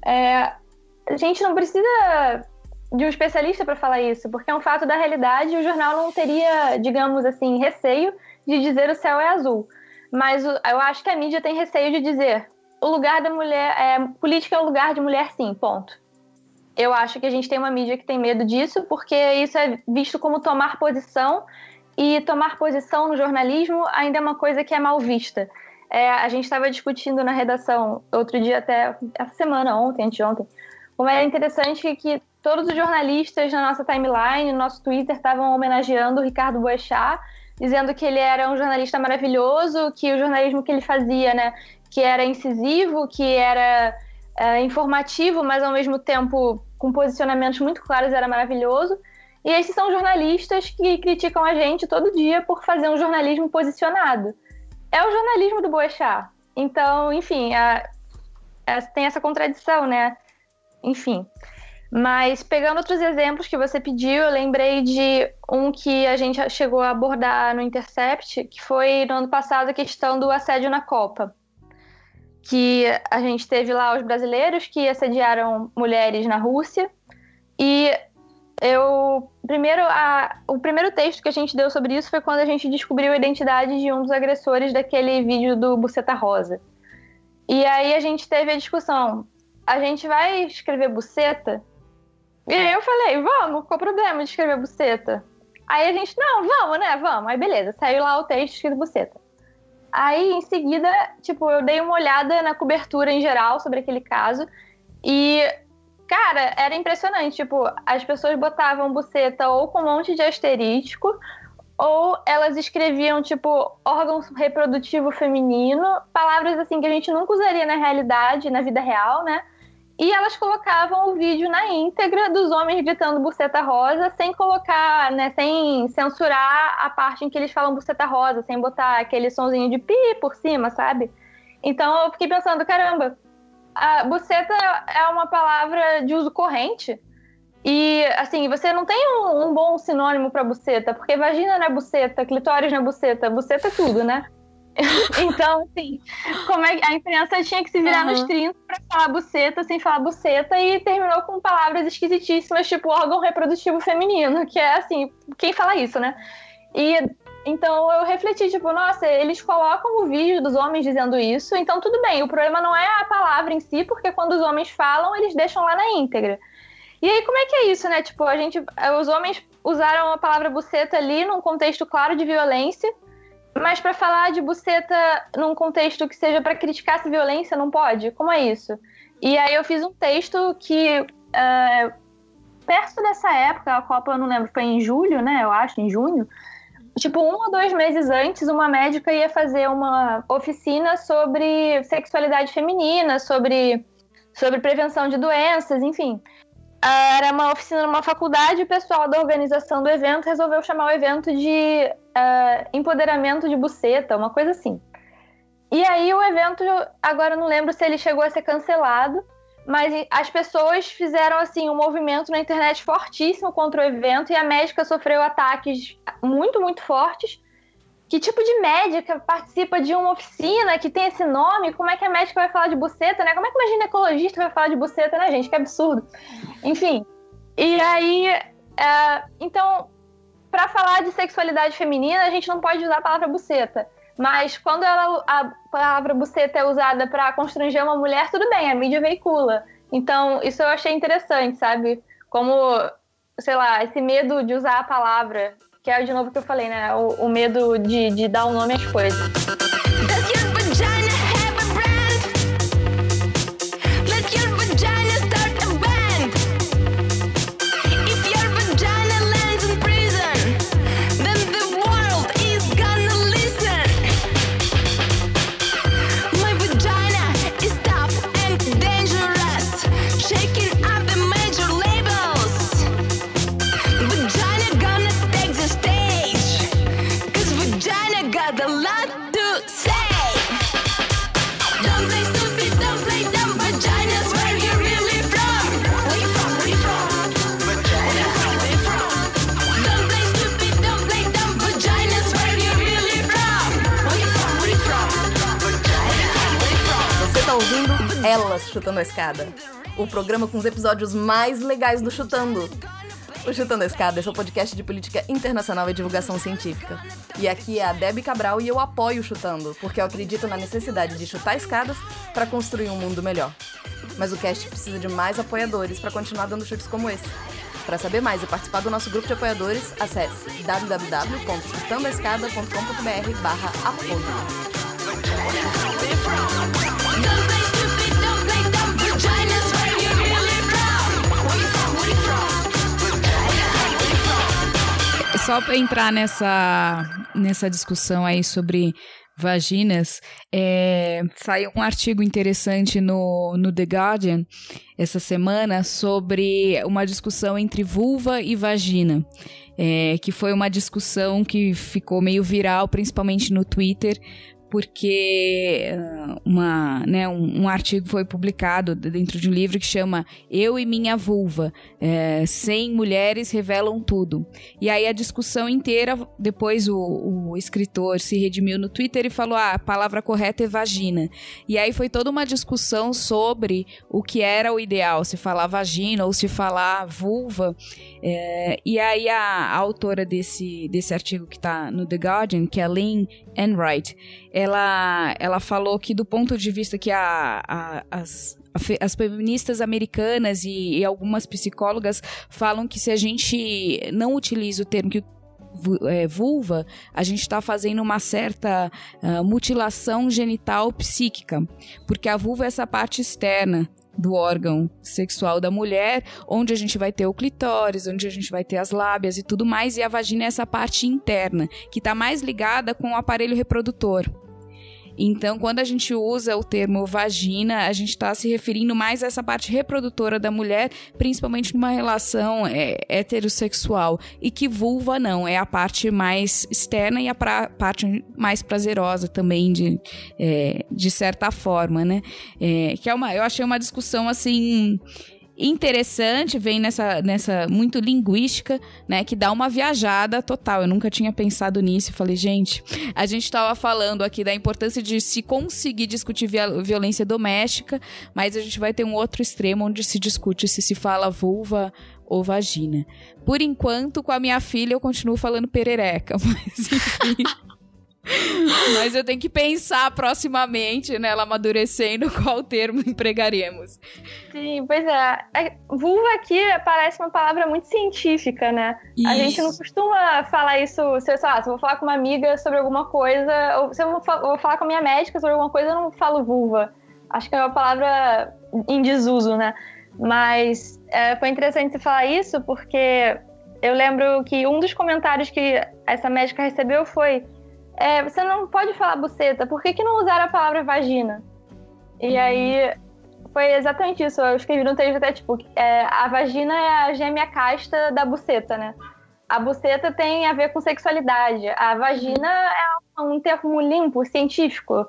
É, a gente não precisa de um especialista para falar isso, porque é um fato da realidade e o jornal não teria, digamos assim, receio de dizer o céu é azul. Mas eu acho que a mídia tem receio de dizer o lugar da mulher, é, política é o lugar de mulher sim, ponto. Eu acho que a gente tem uma mídia que tem medo disso, porque isso é visto como tomar posição, e tomar posição no jornalismo ainda é uma coisa que é mal vista. É, a gente estava discutindo na redação outro dia, até essa semana, ontem, anteontem, como é interessante que todos os jornalistas na nossa timeline, no nosso Twitter, estavam homenageando o Ricardo Boechat, dizendo que ele era um jornalista maravilhoso, que o jornalismo que ele fazia, né, que era incisivo, que era é, informativo, mas ao mesmo tempo com posicionamentos muito claros, era maravilhoso. E esses são jornalistas que criticam a gente todo dia por fazer um jornalismo posicionado. É o jornalismo do Boechat. Então, enfim, a, a, tem essa contradição, né? Enfim. Mas pegando outros exemplos que você pediu, eu lembrei de um que a gente chegou a abordar no Intercept, que foi no ano passado a questão do assédio na Copa. Que a gente teve lá os brasileiros que assediaram mulheres na Rússia e eu primeiro a, o primeiro texto que a gente deu sobre isso foi quando a gente descobriu a identidade de um dos agressores daquele vídeo do Buceta Rosa. E aí a gente teve a discussão: a gente vai escrever buceta? E aí eu falei: vamos, qual o problema de escrever buceta? Aí a gente, não, vamos, né? Vamos. Aí beleza, saiu lá o texto escrito buceta. Aí em seguida, tipo, eu dei uma olhada na cobertura em geral sobre aquele caso e Cara, era impressionante. Tipo, as pessoas botavam buceta ou com um monte de asterístico, ou elas escreviam, tipo, órgão reprodutivo feminino, palavras assim que a gente nunca usaria na realidade, na vida real, né? E elas colocavam o vídeo na íntegra dos homens gritando buceta rosa, sem colocar, né, sem censurar a parte em que eles falam buceta rosa, sem botar aquele sonzinho de pi por cima, sabe? Então eu fiquei pensando, caramba, a buceta é uma palavra de uso corrente. E, assim, você não tem um, um bom sinônimo para buceta, porque vagina não é buceta, clitóris não é buceta, buceta é tudo, né? então, assim, como é, a imprensa tinha que se virar uhum. nos 30 para falar buceta sem falar buceta e terminou com palavras esquisitíssimas, tipo órgão reprodutivo feminino, que é assim, quem fala isso, né? E então eu refleti, tipo, nossa, eles colocam o vídeo dos homens dizendo isso, então tudo bem, o problema não é a palavra em si, porque quando os homens falam, eles deixam lá na íntegra. E aí, como é que é isso, né? Tipo, a gente. Os homens usaram a palavra buceta ali num contexto claro de violência, mas para falar de buceta num contexto que seja para criticar essa violência, não pode? Como é isso? E aí eu fiz um texto que. Uh, perto dessa época, a Copa, eu não lembro, foi em julho, né? Eu acho, em junho tipo, um ou dois meses antes, uma médica ia fazer uma oficina sobre sexualidade feminina, sobre, sobre prevenção de doenças, enfim. Era uma oficina numa faculdade, o pessoal da organização do evento resolveu chamar o evento de uh, empoderamento de buceta, uma coisa assim. E aí o evento, agora não lembro se ele chegou a ser cancelado, mas as pessoas fizeram assim um movimento na internet fortíssimo contra o evento e a médica sofreu ataques muito, muito fortes. Que tipo de médica participa de uma oficina que tem esse nome? Como é que a médica vai falar de buceta, né? Como é que uma ginecologista vai falar de buceta, né, gente? Que absurdo. Enfim. E aí, é, então, para falar de sexualidade feminina, a gente não pode usar a palavra buceta. Mas quando ela, a palavra buceta é usada para constranger uma mulher, tudo bem, a mídia veicula. Então, isso eu achei interessante, sabe? Como, sei lá, esse medo de usar a palavra, que é de novo que eu falei, né? O, o medo de, de dar o um nome às coisas. Elas Chutando a Escada, o programa com os episódios mais legais do Chutando. O Chutando a Escada é um podcast de política internacional e divulgação científica. E aqui é a Debbie Cabral e eu apoio o Chutando, porque eu acredito na necessidade de chutar escadas para construir um mundo melhor. Mas o cast precisa de mais apoiadores para continuar dando chutes como esse. Para saber mais e participar do nosso grupo de apoiadores, acesse www.chutandoaescada.com.br/apoio. só para entrar nessa, nessa discussão aí sobre vaginas, é, saiu um artigo interessante no, no The Guardian essa semana sobre uma discussão entre vulva e vagina. É, que foi uma discussão que ficou meio viral, principalmente no Twitter, porque uma, né, um, um, artigo foi publicado dentro de um livro que chama Eu e Minha Vulva, é, 100 mulheres revelam tudo. E aí a discussão inteira, depois o, o escritor se redimiu no Twitter e falou, ah, a palavra correta é vagina. E aí foi toda uma discussão sobre o que era o ideal, se falar vagina ou se falar vulva. É, e aí a, a, autora desse, desse artigo que está no The Guardian, que é Lynn Enright, ela, ela falou que do ponto de vista que a, a as, as feministas americanas e, e, algumas psicólogas falam que se a gente não utiliza o termo que é, vulva, a gente está fazendo uma certa uh, mutilação genital psíquica, porque a vulva é essa parte externa do órgão sexual da mulher, onde a gente vai ter o clitóris, onde a gente vai ter as lábias e tudo mais, e a vagina é essa parte interna, que está mais ligada com o aparelho reprodutor. Então, quando a gente usa o termo vagina, a gente está se referindo mais a essa parte reprodutora da mulher, principalmente numa relação é, heterossexual. E que vulva não, é a parte mais externa e a pra, parte mais prazerosa também, de, é, de certa forma, né? É, que é uma, eu achei uma discussão assim interessante, vem nessa, nessa muito linguística, né, que dá uma viajada total. Eu nunca tinha pensado nisso e falei, gente, a gente estava falando aqui da importância de se conseguir discutir violência doméstica, mas a gente vai ter um outro extremo onde se discute se se fala vulva ou vagina. Por enquanto, com a minha filha, eu continuo falando perereca, mas enfim. Mas eu tenho que pensar proximamente, né, ela amadurecendo, qual termo empregaremos. Sim, pois é. é. Vulva aqui parece uma palavra muito científica, né? Isso. A gente não costuma falar isso, se, sei lá, se eu vou falar com uma amiga sobre alguma coisa, ou se eu vou, vou falar com a minha médica sobre alguma coisa, eu não falo vulva. Acho que é uma palavra em desuso, né? Mas é, foi interessante você falar isso, porque eu lembro que um dos comentários que essa médica recebeu foi é, você não pode falar buceta, por que, que não usar a palavra vagina? E uhum. aí foi exatamente isso. Eu escrevi no texto até tipo: é, a vagina é a gêmea casta da buceta, né? A buceta tem a ver com sexualidade. A vagina é um termo limpo, científico.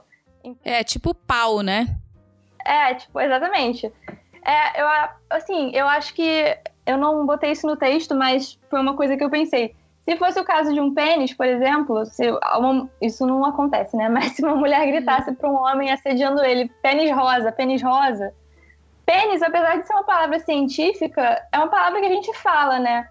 É tipo pau, né? É, tipo, exatamente. É, eu, assim, eu acho que eu não botei isso no texto, mas foi uma coisa que eu pensei. Se fosse o caso de um pênis, por exemplo, se uma, isso não acontece, né? Mas se uma mulher gritasse uhum. para um homem assediando ele, pênis rosa, pênis rosa. Pênis, apesar de ser uma palavra científica, é uma palavra que a gente fala, né?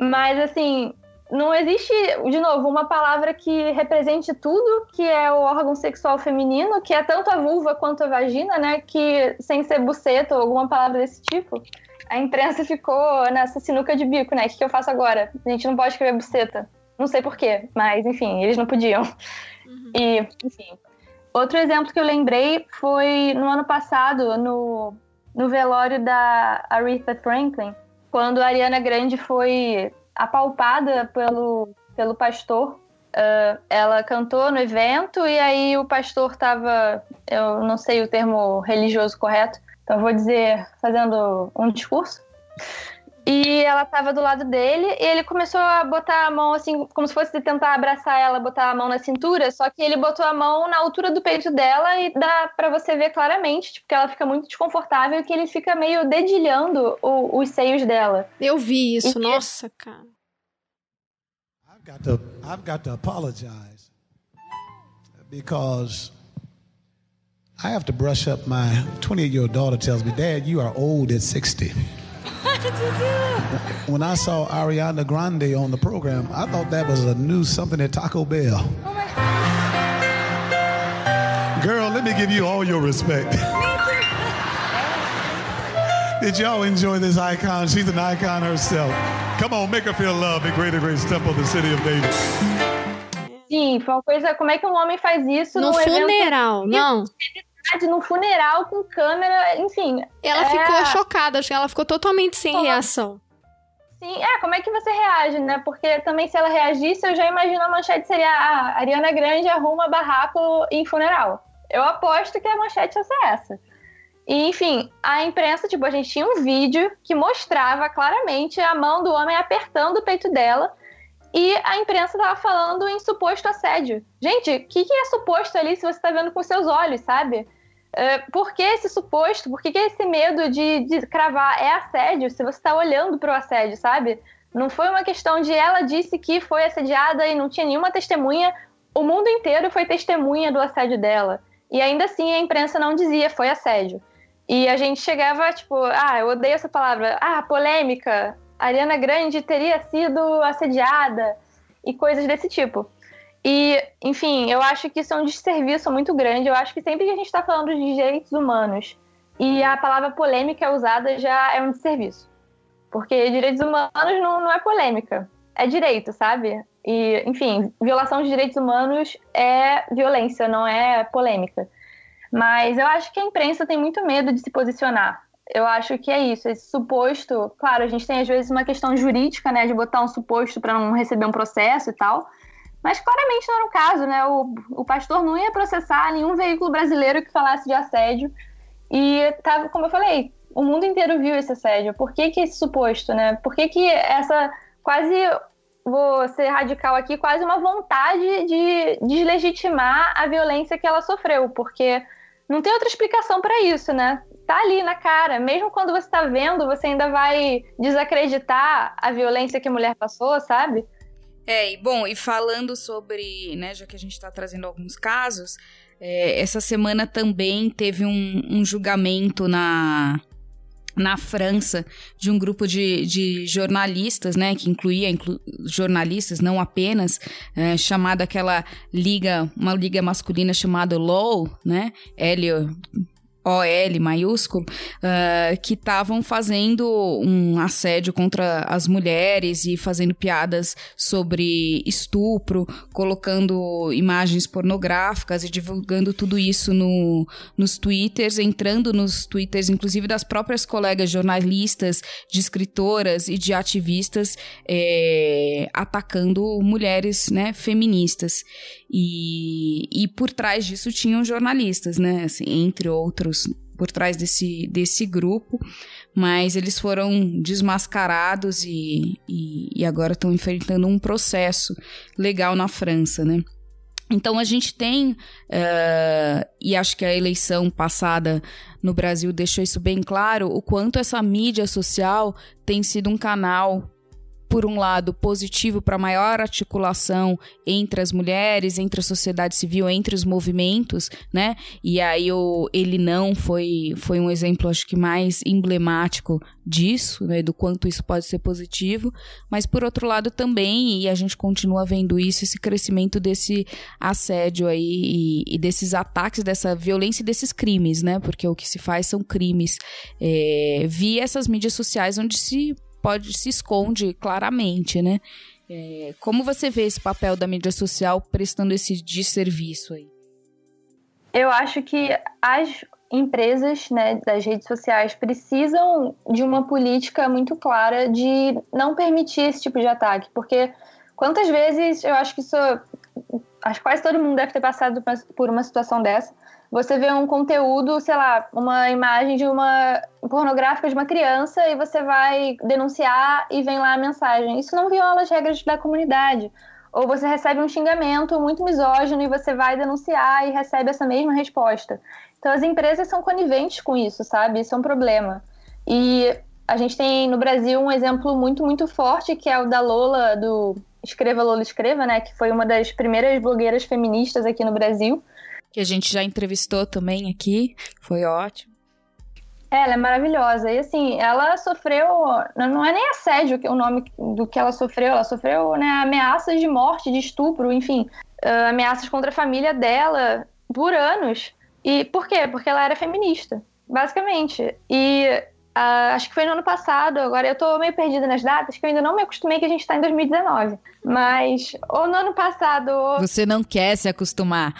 Mas assim, não existe, de novo, uma palavra que represente tudo que é o órgão sexual feminino, que é tanto a vulva quanto a vagina, né? Que sem ser buceta ou alguma palavra desse tipo a imprensa ficou nessa sinuca de bico, né? O que, eu faço agora? A gente não pode escrever buceta. Não sei porquê, mas enfim, eles não podiam. Uhum. E, enfim. Outro exemplo que eu lembrei foi no ano passado, no, no velório da Aretha Franklin, quando a Ariana Grande foi apalpada pelo, pelo pastor. Uh, ela cantou no evento e aí o pastor estava, eu não sei o termo religioso correto, então vou dizer, fazendo um discurso. E ela estava do lado dele e ele começou a botar a mão assim, como se fosse tentar abraçar ela, botar a mão na cintura, só que ele botou a mão na altura do peito dela e dá para você ver claramente, tipo, que ela fica muito desconfortável e que ele fica meio dedilhando o, os seios dela. Eu vi isso, e nossa, cara. I've got to, I've got to apologize because I have to brush up. My 28 year old daughter tells me, Dad, you are old at 60. What did you do? When I saw Ariana Grande on the program, I thought that was a new something at Taco Bell. Oh my God. Girl, let me give you all your respect. Did y'all enjoy this icon? She's an icon herself. Come on, make her feel loved in Greater Grace Temple, of the city of David. Sim, foi uma coisa. Como é que um homem faz isso no funeral? Evento... Não. Num funeral com câmera, enfim. Ela é... ficou chocada, acho que ela ficou totalmente sem Como... reação. Sim, é, como é que você reage, né? Porque também se ela reagisse, eu já imagino a manchete seria a ah, Ariana Grande arruma barraco em funeral. Eu aposto que a manchete ia ser essa. E, enfim, a imprensa, tipo, a gente tinha um vídeo que mostrava claramente a mão do homem apertando o peito dela. E a imprensa estava falando em suposto assédio. Gente, o que, que, é suposto ali se você está vendo com seus olhos, sabe? Uh, por que esse suposto? Por que, que esse medo de, de cravar é assédio se você está olhando para o assédio, sabe? Não foi uma questão de ela disse que foi assediada e não tinha nenhuma testemunha. O mundo inteiro foi testemunha do assédio dela. E ainda assim a imprensa não dizia foi assédio. E a gente chegava, tipo, ah, eu odeio essa palavra. Ah, polêmica. A Ariana Grande teria sido assediada e coisas desse tipo. E, enfim, eu acho que isso é um desserviço muito grande. Eu acho que sempre que a gente está falando de direitos humanos e a palavra polêmica é usada, já é um desserviço. Porque direitos humanos não, não é polêmica, é direito, sabe? E, enfim, violação de direitos humanos é violência, não é polêmica. Mas eu acho que a imprensa tem muito medo de se posicionar. Eu acho que é isso, esse suposto. Claro, a gente tem às vezes uma questão jurídica, né, de botar um suposto para não receber um processo e tal. Mas claramente não era o caso, né? O, o pastor não ia processar nenhum veículo brasileiro que falasse de assédio. E tava, como eu falei, o mundo inteiro viu esse assédio. Por que, que esse suposto, né? Por que, que essa quase, vou ser radical aqui, quase uma vontade de deslegitimar a violência que ela sofreu? Porque não tem outra explicação para isso, né? Tá ali na cara. Mesmo quando você tá vendo, você ainda vai desacreditar a violência que a mulher passou, sabe? É, e bom, e falando sobre, né, já que a gente está trazendo alguns casos, é, essa semana também teve um, um julgamento na, na França de um grupo de, de jornalistas, né, que incluía inclu jornalistas, não apenas, é, chamada aquela liga, uma liga masculina chamada LOL, né, L OL maiúsculo, uh, que estavam fazendo um assédio contra as mulheres e fazendo piadas sobre estupro, colocando imagens pornográficas e divulgando tudo isso no, nos twitters, entrando nos twitters, inclusive das próprias colegas jornalistas, de escritoras e de ativistas, é, atacando mulheres né, feministas. E, e por trás disso tinham jornalistas, né? Assim, entre outros, por trás desse, desse grupo, mas eles foram desmascarados e, e, e agora estão enfrentando um processo legal na França, né? Então a gente tem, uh, e acho que a eleição passada no Brasil deixou isso bem claro, o quanto essa mídia social tem sido um canal por um lado, positivo para maior articulação entre as mulheres, entre a sociedade civil, entre os movimentos, né? E aí o ele não foi foi um exemplo acho que mais emblemático disso, né, do quanto isso pode ser positivo, mas por outro lado também, e a gente continua vendo isso, esse crescimento desse assédio aí e, e desses ataques, dessa violência e desses crimes, né? Porque o que se faz são crimes é, via essas mídias sociais onde se pode se esconde claramente, né? É, como você vê esse papel da mídia social prestando esse desserviço aí? Eu acho que as empresas né, das redes sociais precisam de uma política muito clara de não permitir esse tipo de ataque, porque quantas vezes eu acho que isso acho que quase todo mundo deve ter passado por uma situação dessa você vê um conteúdo, sei lá, uma imagem de uma pornográfica de uma criança e você vai denunciar e vem lá a mensagem. Isso não viola as regras da comunidade. Ou você recebe um xingamento muito misógino e você vai denunciar e recebe essa mesma resposta. Então as empresas são coniventes com isso, sabe? Isso é um problema. E a gente tem no Brasil um exemplo muito, muito forte, que é o da Lola, do Escreva Lola Escreva, né? Que foi uma das primeiras blogueiras feministas aqui no Brasil que a gente já entrevistou também aqui. Foi ótimo. É, ela é maravilhosa. E assim, ela sofreu. Não é nem assédio o nome do que ela sofreu, ela sofreu né, ameaças de morte, de estupro, enfim, uh, ameaças contra a família dela por anos. E por quê? Porque ela era feminista, basicamente. E uh, acho que foi no ano passado, agora eu tô meio perdida nas datas, que eu ainda não me acostumei que a gente tá em 2019. Mas, ou no ano passado. Ou... Você não quer se acostumar.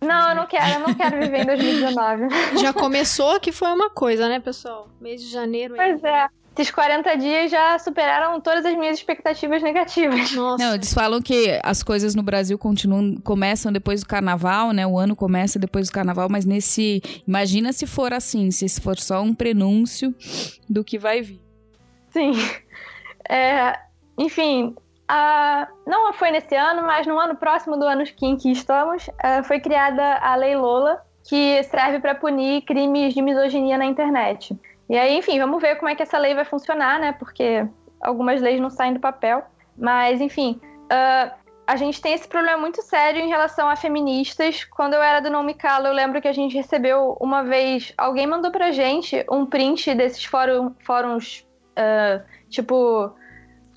Não, eu não quero, eu não quero viver em 2019. Já começou que foi uma coisa, né, pessoal? Mês de janeiro. Pois é. Esses 40 dias já superaram todas as minhas expectativas negativas. Nossa. Não, eles falam que as coisas no Brasil continuam, começam depois do carnaval, né? O ano começa depois do carnaval, mas nesse. Imagina se for assim, se for só um prenúncio do que vai vir. Sim. É, enfim, a, não foi nesse ano, mas no ano próximo do ano em que estamos, uh, foi criada a Lei Lola, que serve para punir crimes de misoginia na internet. E aí, enfim, vamos ver como é que essa lei vai funcionar, né? Porque algumas leis não saem do papel. Mas, enfim, uh, a gente tem esse problema muito sério em relação a feministas. Quando eu era do Não Me eu lembro que a gente recebeu uma vez, alguém mandou pra gente um print desses fórum, fóruns, uh, tipo,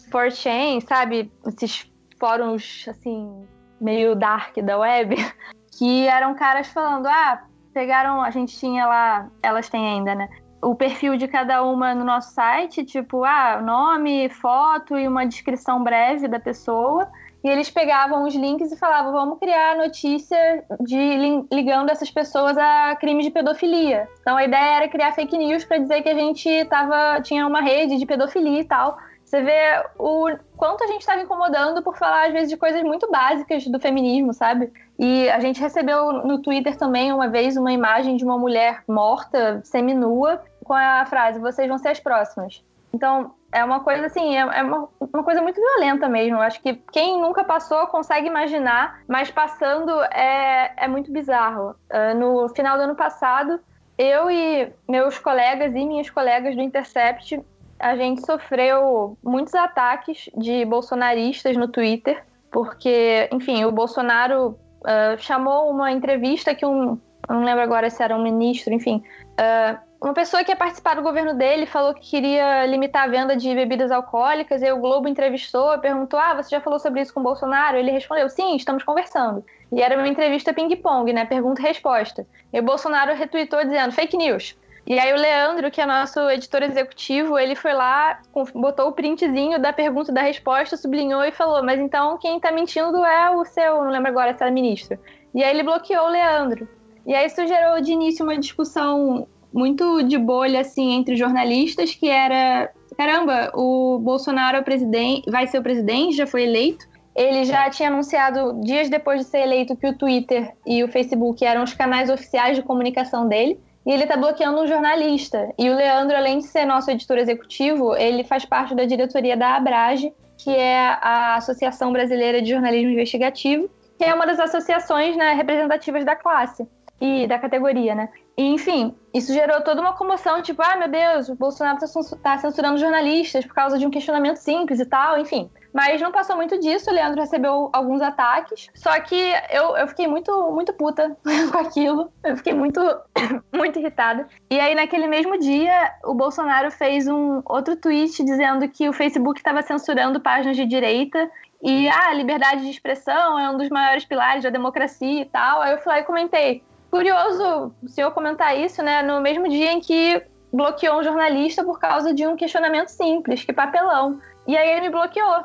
4chan, sabe? Esses fóruns, assim, meio dark da web, que eram caras falando, ah, pegaram, a gente tinha lá, elas têm ainda, né? O perfil de cada uma no nosso site, tipo, ah, nome, foto e uma descrição breve da pessoa. E eles pegavam os links e falavam: vamos criar notícia de ligando essas pessoas a crimes de pedofilia. Então a ideia era criar fake news para dizer que a gente tava, tinha uma rede de pedofilia e tal. Você vê o quanto a gente estava incomodando por falar, às vezes, de coisas muito básicas do feminismo, sabe? E a gente recebeu no Twitter também, uma vez, uma imagem de uma mulher morta, seminua, com a frase: vocês vão ser as próximas. Então, é uma coisa assim, é, é uma, uma, coisa muito violenta mesmo. Acho que quem nunca passou consegue imaginar, mas passando é, é muito bizarro. Uh, no final do ano passado, eu e meus colegas e minhas colegas do Intercept, a gente sofreu muitos ataques de bolsonaristas no Twitter, porque, enfim, o Bolsonaro uh, chamou uma entrevista que um, não lembro agora se era um ministro, enfim, uh, uma pessoa que ia participar do governo dele falou que queria limitar a venda de bebidas alcoólicas, e o Globo entrevistou e perguntou: Ah, você já falou sobre isso com o Bolsonaro? Ele respondeu: Sim, estamos conversando. E era uma entrevista ping-pong, né? Pergunta e resposta. E o Bolsonaro retweetou dizendo: fake news. E aí o Leandro, que é nosso editor executivo, ele foi lá, botou o printzinho da pergunta e da resposta, sublinhou e falou: Mas então quem tá mentindo é o seu, não lembro agora se era ministro. E aí ele bloqueou o Leandro. E aí isso gerou de início uma discussão muito de bolha assim entre jornalistas que era caramba, o Bolsonaro é o presidente, vai ser o presidente, já foi eleito. Ele já tinha anunciado dias depois de ser eleito que o Twitter e o Facebook eram os canais oficiais de comunicação dele. E ele está bloqueando um jornalista. E o Leandro, além de ser nosso editor executivo, ele faz parte da diretoria da Abrage, que é a Associação Brasileira de Jornalismo Investigativo, que é uma das associações né, representativas da classe e da categoria, né? E, enfim, isso gerou toda uma comoção, tipo, ah, meu Deus, o Bolsonaro está tá censurando jornalistas por causa de um questionamento simples e tal, enfim. Mas não passou muito disso, o Leandro recebeu alguns ataques. Só que eu, eu fiquei muito, muito puta com aquilo. Eu fiquei muito, muito irritada. E aí, naquele mesmo dia, o Bolsonaro fez um outro tweet dizendo que o Facebook estava censurando páginas de direita. E ah, a liberdade de expressão é um dos maiores pilares da democracia e tal. Aí eu fui lá e comentei curioso o senhor comentar isso, né? No mesmo dia em que bloqueou um jornalista por causa de um questionamento simples, que papelão. E aí ele me bloqueou.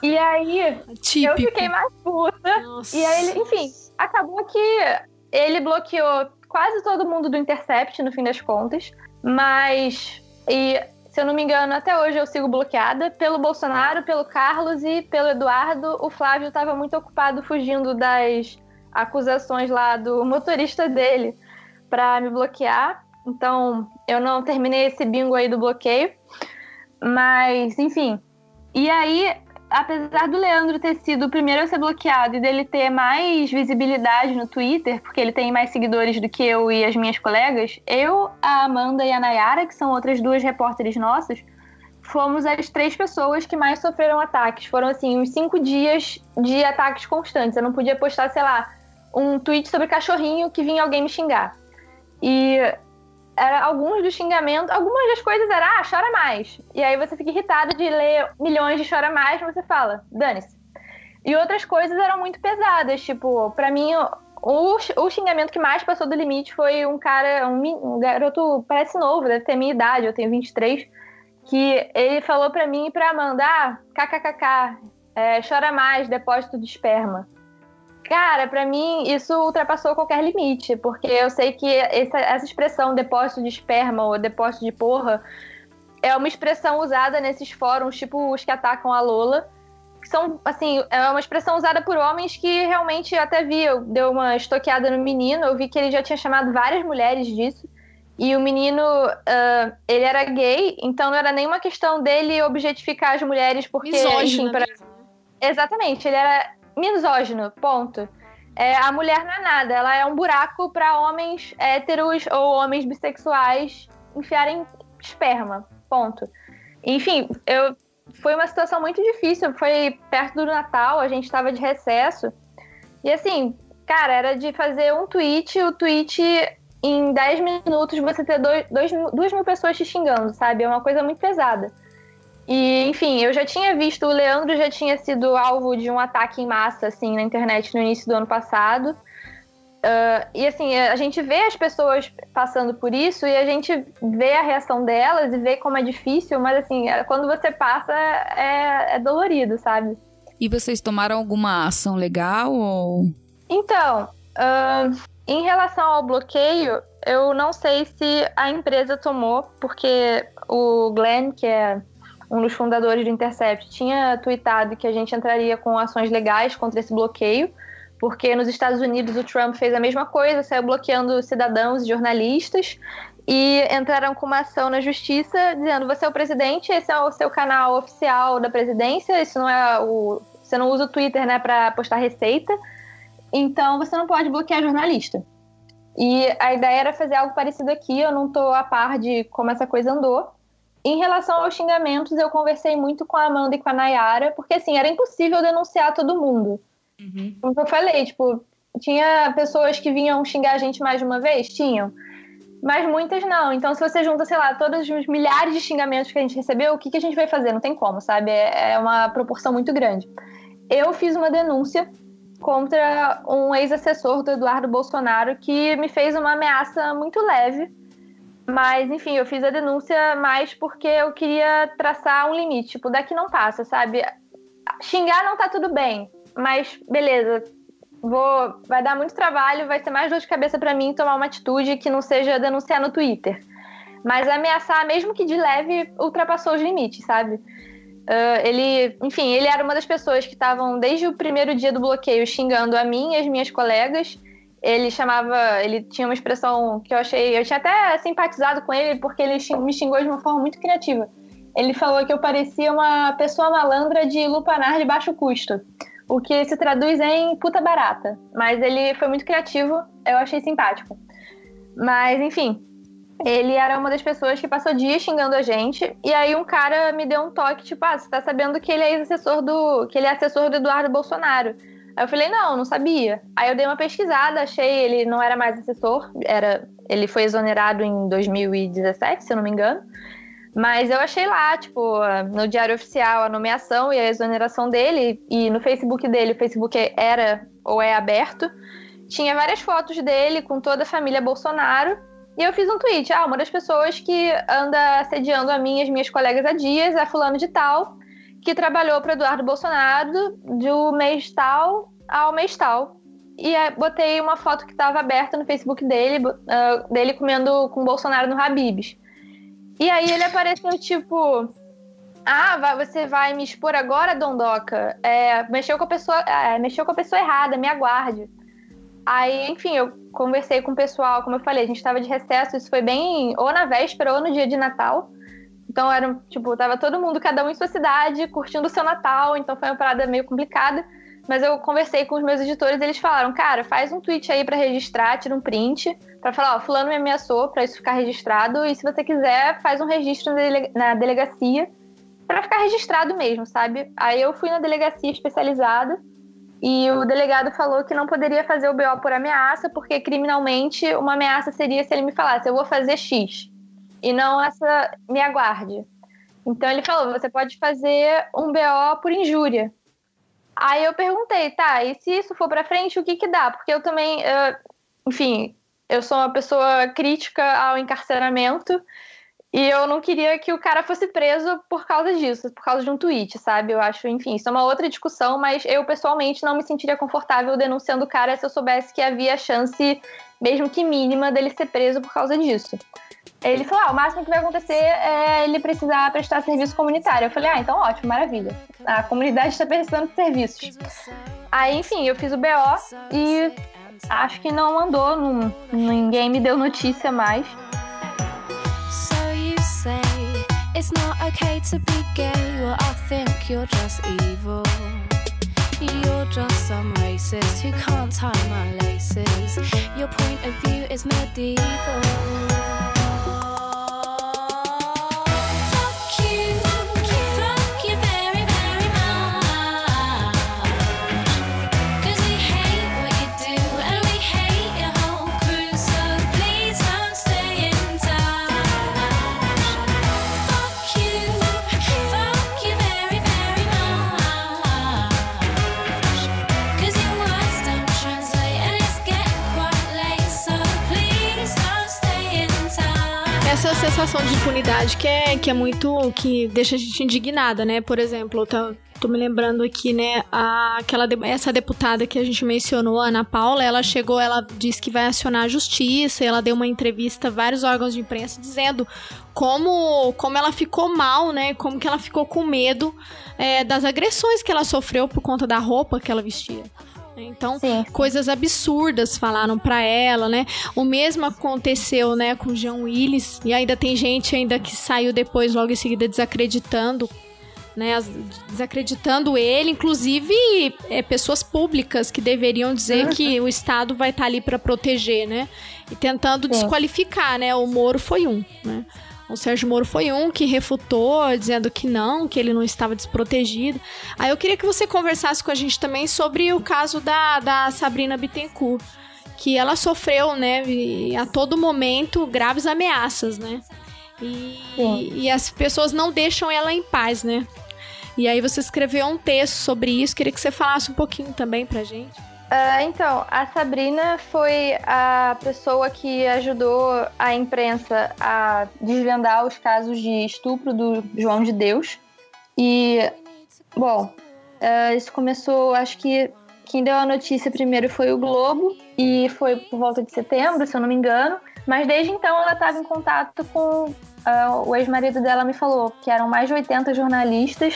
E aí Típico. eu fiquei mais puta. Nossa. E aí ele, enfim, acabou que ele bloqueou quase todo mundo do Intercept, no fim das contas. Mas, e, se eu não me engano, até hoje eu sigo bloqueada pelo Bolsonaro, pelo Carlos e pelo Eduardo. O Flávio estava muito ocupado fugindo das acusações lá do motorista dele para me bloquear. Então, eu não terminei esse bingo aí do bloqueio. Mas, enfim. E aí, apesar do Leandro ter sido o primeiro a ser bloqueado e dele ter mais visibilidade no Twitter, porque ele tem mais seguidores do que eu e as minhas colegas, eu, a Amanda e a Nayara, que são outras duas repórteres nossas, fomos as três pessoas que mais sofreram ataques. Foram, assim, uns cinco dias de ataques constantes. Eu não podia postar, sei lá, um tweet sobre cachorrinho que vinha alguém me xingar. E era alguns dos xingamentos, algumas das coisas era, ah, chora mais. E aí você fica irritado de ler milhões de chora mais, você fala, dane-se. E outras coisas eram muito pesadas, tipo, para mim, o, o xingamento que mais passou do limite foi um cara, um, um garoto, parece novo, deve ter minha idade, eu tenho 23, que ele falou para mim e pra Amanda, ah, kkkk, é, chora mais, depósito de esperma. Cara, para mim isso ultrapassou qualquer limite, porque eu sei que essa, essa expressão depósito de esperma ou depósito de porra é uma expressão usada nesses fóruns, tipo os que atacam a Lola, que são, assim, é uma expressão usada por homens que realmente até vi, eu dei uma estoqueada no menino, eu vi que ele já tinha chamado várias mulheres disso, e o menino, uh, ele era gay, então não era nenhuma questão dele objetificar as mulheres porque, Misógina enfim, pra... mesmo. Exatamente, ele era misógino, ponto. É, a mulher não é nada, ela é um buraco para homens héteros ou homens bissexuais enfiarem esperma, ponto. Enfim, eu foi uma situação muito difícil, foi perto do Natal, a gente estava de recesso. E assim, cara, era de fazer um tweet, o tweet em 10 minutos você ter dois, dois, duas mil pessoas te xingando, sabe? É uma coisa muito pesada. E, enfim, eu já tinha visto, o Leandro já tinha sido alvo de um ataque em massa, assim, na internet no início do ano passado. Uh, e, assim, a gente vê as pessoas passando por isso e a gente vê a reação delas e vê como é difícil, mas, assim, é, quando você passa, é, é dolorido, sabe? E vocês tomaram alguma ação legal ou... Então, uh, em relação ao bloqueio, eu não sei se a empresa tomou, porque o Glenn, que é um dos fundadores do Intercept, tinha tweetado que a gente entraria com ações legais contra esse bloqueio, porque nos Estados Unidos o Trump fez a mesma coisa, saiu bloqueando cidadãos e jornalistas, e entraram com uma ação na justiça dizendo: você é o presidente, esse é o seu canal oficial da presidência, isso não é o. Você não usa o Twitter né, para postar receita, então você não pode bloquear jornalista. E a ideia era fazer algo parecido aqui, eu não estou a par de como essa coisa andou, em relação aos xingamentos, eu conversei muito com a Amanda e com a Nayara, porque assim, era impossível denunciar todo mundo. Uhum. Como eu falei, tipo, tinha pessoas que vinham xingar a gente mais de uma vez? Tinham. Mas muitas não. Então, se você junta, sei lá, todos os milhares de xingamentos que a gente recebeu, o que, que a gente vai fazer? Não tem como, sabe? É, é uma proporção muito grande. Eu fiz uma denúncia contra um ex-assessor do Eduardo Bolsonaro que me fez uma ameaça muito leve mas, enfim, eu fiz a denúncia mais porque eu queria traçar um limite. Tipo, daqui não passa, sabe? Xingar não tá tudo bem, mas beleza. Vou, vai dar muito trabalho, vai ser mais dor de cabeça para mim tomar uma atitude que não seja denunciar no Twitter. Mas ameaçar, mesmo que de leve, ultrapassou os limites, sabe? Uh, ele, enfim, ele era uma das pessoas que estavam desde o primeiro dia do bloqueio xingando a mim e as minhas colegas ele chamava, ele tinha uma expressão que eu achei, eu tinha até simpatizado com ele porque ele me xingou de uma forma muito criativa. Ele falou que eu parecia uma pessoa malandra de lupanar de baixo custo, o que se traduz em puta barata. Mas ele foi muito criativo, eu achei simpático. Mas enfim, ele era uma das pessoas que passou dias xingando a gente, e aí um cara me deu um toque, tipo, ah, você tá sabendo que ele é ex-assessor do. que ele é assessor do Eduardo Bolsonaro. Aí eu falei, não, não sabia. Aí eu dei uma pesquisada, achei ele não era mais assessor, era, ele foi exonerado em 2017, se eu não me engano. Mas eu achei lá, tipo, no Diário Oficial a nomeação e a exoneração dele, e no Facebook dele, o Facebook era ou é aberto, tinha várias fotos dele com toda a família Bolsonaro. E eu fiz um tweet, ah, uma das pessoas que anda assediando a mim e as minhas colegas há dias é fulano de tal que trabalhou para Eduardo Bolsonaro do mês tal ao mês tal. E botei uma foto que estava aberta no Facebook dele, uh, dele comendo com Bolsonaro no Habibs. E aí ele apareceu tipo. Ah, você vai me expor agora, Dondoca? É, mexeu, com a pessoa, é, mexeu com a pessoa errada, me aguarde. Aí, enfim, eu conversei com o pessoal, como eu falei, a gente estava de recesso, isso foi bem ou na véspera ou no dia de Natal. Então era, tipo, tava todo mundo, cada um em sua cidade, curtindo o seu Natal, então foi uma parada meio complicada. Mas eu conversei com os meus editores, eles falaram, cara, faz um tweet aí para registrar, tira um print, para falar, ó, fulano me ameaçou, para isso ficar registrado, e se você quiser, faz um registro na delegacia para ficar registrado mesmo, sabe? Aí eu fui na delegacia especializada e o delegado falou que não poderia fazer o BO por ameaça, porque criminalmente uma ameaça seria se ele me falasse, eu vou fazer X e não essa me aguarde. Então ele falou: você pode fazer um BO por injúria. Aí eu perguntei, tá, e se isso for para frente, o que que dá? Porque eu também, uh, enfim, eu sou uma pessoa crítica ao encarceramento e eu não queria que o cara fosse preso por causa disso, por causa de um tweet, sabe? Eu acho, enfim, isso é uma outra discussão, mas eu pessoalmente não me sentiria confortável denunciando o cara se eu soubesse que havia chance, mesmo que mínima, dele ser preso por causa disso. Ele falou: ah, o máximo que vai acontecer é ele precisar prestar serviço comunitário. Eu falei: ah, então ótimo, maravilha. A comunidade está precisando de serviços. Aí, enfim, eu fiz o BO e acho que não andou, não, ninguém me deu notícia mais. It's not okay to be gay, well, I think you're just evil. You're just some racist who can't tie my laces. Your point of view is medieval. Sensação de impunidade que é, que é muito. que deixa a gente indignada, né? Por exemplo, eu tô, me lembrando aqui, né? A, aquela, essa deputada que a gente mencionou, Ana Paula, ela chegou, ela disse que vai acionar a justiça, ela deu uma entrevista a vários órgãos de imprensa dizendo como, como ela ficou mal, né? Como que ela ficou com medo é, das agressões que ela sofreu por conta da roupa que ela vestia. Então, coisas absurdas falaram pra ela, né? O mesmo aconteceu, né, com o Jean Willis, e ainda tem gente ainda que saiu depois logo em seguida desacreditando, né, desacreditando ele, inclusive é, pessoas públicas que deveriam dizer Uhum. que o Estado vai estar ali pra proteger, né? E tentando desqualificar, né? O Moro foi um, né? O Sérgio Moro foi um que refutou, dizendo que não, que ele não estava desprotegido. Aí eu queria que você conversasse com a gente também sobre o caso da, da Sabrina Bittencourt, que ela sofreu, né, a todo momento, graves ameaças, né? E, e as pessoas não deixam ela em paz, né? E aí você escreveu um texto sobre isso, queria que você falasse um pouquinho também pra gente. Ah, então, a Sabrina foi a pessoa que ajudou a imprensa a desvendar os casos de estupro do João de Deus. E, bom, ah, isso começou, acho que quem deu a notícia primeiro foi o Globo, e foi por volta de setembro, se eu não me engano. Mas desde então ela estava em contato com. ah, o ex-marido dela me falou que eram mais de 80 jornalistas,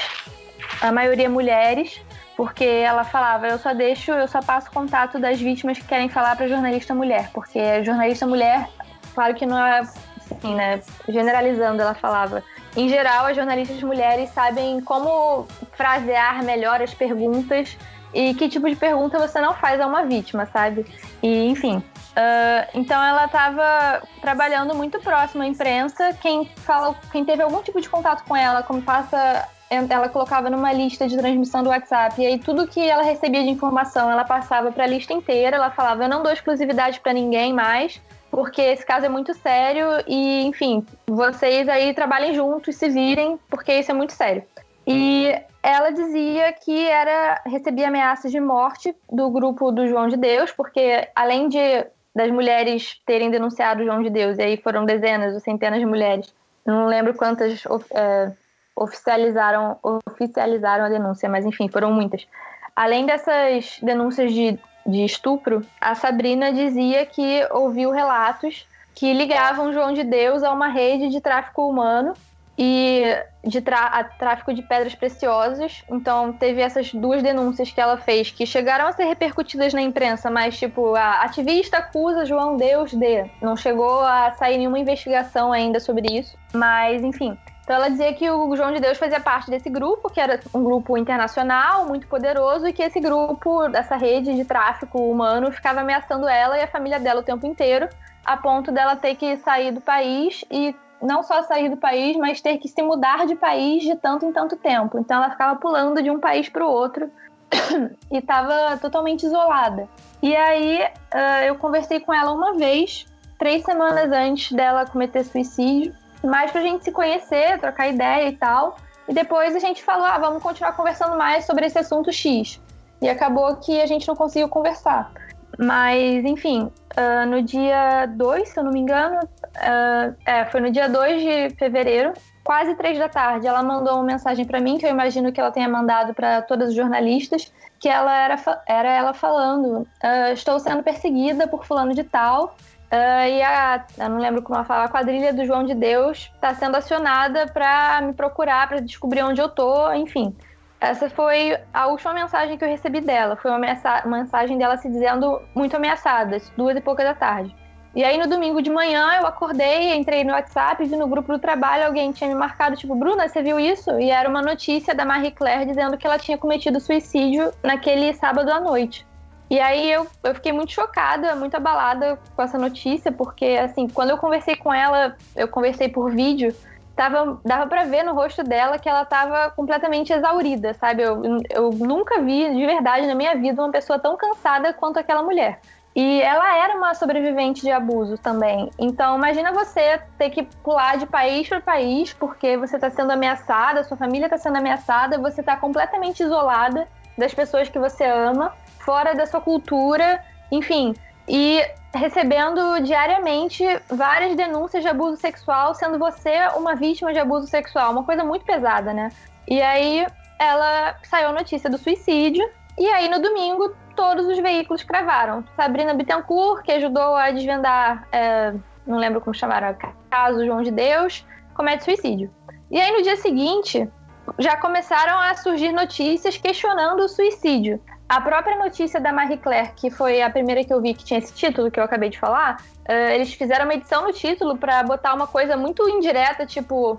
a maioria mulheres, porque ela falava, eu só deixo, eu só passo contato das vítimas que querem falar para jornalista mulher, porque jornalista mulher, claro que não é assim, né, generalizando, ela falava, em geral as jornalistas mulheres sabem como frasear melhor as perguntas e que tipo de pergunta você não faz a uma vítima, sabe? E enfim, ah, então ela estava trabalhando muito próximo à imprensa. Quem fala, quem teve algum tipo de contato com ela, como passa ela colocava numa lista de transmissão do WhatsApp e aí tudo que ela recebia de informação ela passava para a lista inteira. Ela falava: Eu não dou exclusividade para ninguém mais, porque esse caso é muito sério e, enfim, vocês aí trabalhem juntos, se virem, porque isso é muito sério. E ela dizia que era recebia ameaças de morte do grupo do João de Deus, porque além de das mulheres terem denunciado o João de Deus, e aí foram dezenas ou centenas de mulheres, não lembro quantas é, oficializaram, oficializaram a denúncia, mas enfim, foram muitas. Além dessas denúncias de, de estupro, a Sabrina dizia que ouviu relatos que ligavam João de Deus a uma rede de tráfico humano e de tráfico de pedras preciosas. Então, teve essas duas denúncias que ela fez que chegaram a ser repercutidas na imprensa, mas, tipo, a ativista acusa João Deus de. Não chegou a sair nenhuma investigação ainda sobre isso. Mas, enfim. Então, ela dizia que o João de Deus fazia parte desse grupo, que era um grupo internacional, muito poderoso, e que esse grupo, dessa rede de tráfico humano, ficava ameaçando ela e a família dela o tempo inteiro, a ponto dela ter que sair do país e não só sair do país, mas ter que se mudar de país de tanto em tanto tempo. Então ela ficava pulando de um país para o outro e estava totalmente isolada. E aí ah, eu conversei com ela uma vez, três semanas antes dela cometer suicídio, mais pra gente se conhecer, trocar ideia e tal. E depois a gente falou, ah, vamos continuar conversando mais sobre esse assunto X. E acabou que a gente não conseguiu conversar. Mas, enfim, ah, no dia 2, se eu não me engano, ah, é, foi no dia 2 de fevereiro, quase 3 da tarde, ela mandou uma mensagem pra mim, que eu imagino que ela tenha mandado para todos os jornalistas, que ela era, era ela falando: ah, Estou sendo perseguida por fulano de tal. Ah, e a, eu não lembro como ela fala, a quadrilha do João de Deus está sendo acionada para me procurar, para descobrir onde eu tô, enfim. Essa foi a última mensagem que eu recebi dela. Foi uma, mensa- uma mensagem dela se dizendo muito ameaçada, duas e pouca da tarde. E aí no domingo de manhã eu acordei, entrei no WhatsApp, vi no grupo do trabalho, alguém tinha me marcado, tipo, Bruna, você viu isso? E era uma notícia da Marie Claire dizendo que ela tinha cometido suicídio naquele sábado à noite. E aí eu, eu fiquei muito chocada, muito abalada com essa notícia, porque assim, quando eu conversei com ela, eu conversei por vídeo, tava, dava para ver no rosto dela que ela tava completamente exaurida, sabe? Eu, eu nunca vi de verdade na minha vida uma pessoa tão cansada quanto aquela mulher. E ela era uma sobrevivente de abuso também. Então, imagina você ter que pular de país para país porque você está sendo ameaçada, sua família está sendo ameaçada, você está completamente isolada das pessoas que você ama, fora da sua cultura, enfim. E recebendo diariamente várias denúncias de abuso sexual, sendo você uma vítima de abuso sexual. Uma coisa muito pesada, né? E aí ela saiu a notícia do suicídio. E aí no domingo todos os veículos cravaram. Sabrina Bittencourt, que ajudou a desvendar, é, não lembro como chamaram, caso João de Deus, comete suicídio. E aí no dia seguinte, já começaram a surgir notícias questionando o suicídio. A própria notícia da Marie Claire, que foi a primeira que eu vi que tinha esse título que eu acabei de falar, uh, eles fizeram uma edição no título para botar uma coisa muito indireta, tipo.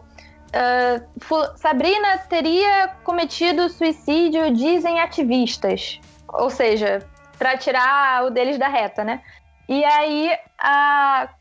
Uh, Sabrina teria cometido suicídio, dizem ativistas ou seja, para tirar o deles da reta, né? E aí,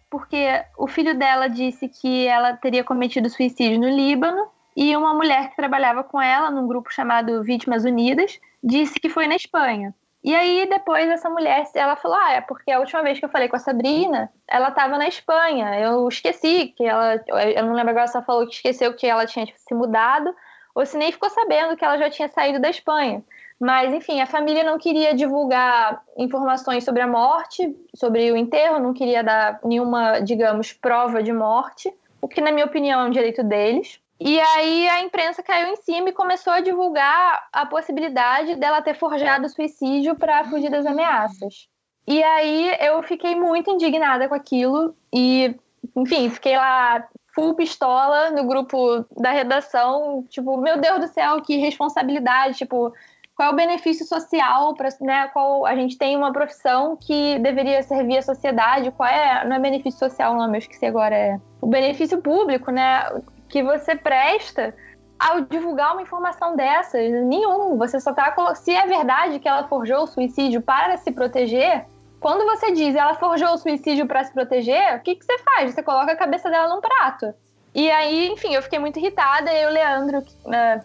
porque o filho dela disse que ela teria cometido suicídio no Líbano e uma mulher que trabalhava com ela num grupo chamado Vítimas Unidas disse que foi na Espanha. E aí depois essa mulher, ela falou, ah, é porque a última vez que eu falei com a Sabrina, ela estava na Espanha. Eu esqueci que ela, eu não lembro agora se ela falou que esqueceu que ela tinha se mudado ou se nem ficou sabendo que ela já tinha saído da Espanha. Mas, enfim, a família não queria divulgar informações sobre a morte, sobre o enterro, não queria dar nenhuma, digamos, prova de morte, o que, na minha opinião, é um direito deles. E aí a imprensa caiu em cima e começou a divulgar a possibilidade dela ter forjado suicídio para fugir das ameaças. E aí eu fiquei muito indignada com aquilo e, enfim, fiquei lá full pistola no grupo da redação, tipo, meu Deus do céu, que responsabilidade, tipo, qual é o benefício social para né, qual a gente tem uma profissão que deveria servir à sociedade, qual é, não é benefício social, não, eu esqueci agora, é o benefício público, né, que você presta ao divulgar uma informação dessas, nenhum, você só tá se é verdade que ela forjou o suicídio para se proteger, quando você diz ela forjou o suicídio para se proteger, o que, que você faz? Você coloca a cabeça dela num prato. E aí, enfim, eu fiquei muito irritada. E o Leandro, né,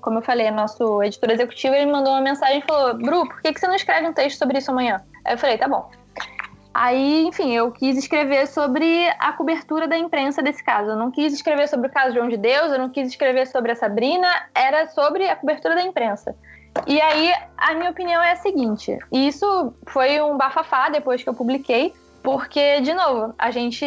como eu falei, nosso editor executivo, ele mandou uma mensagem e falou: Bru, por que, que você não escreve um texto sobre isso amanhã? Aí eu falei: tá bom. Aí, enfim, eu quis escrever sobre a cobertura da imprensa desse caso. Eu não quis escrever sobre o caso João de Deus, eu não quis escrever sobre a Sabrina, era sobre a cobertura da imprensa. E aí, a minha opinião é a seguinte: isso foi um bafafá depois que eu publiquei, porque, de novo, a gente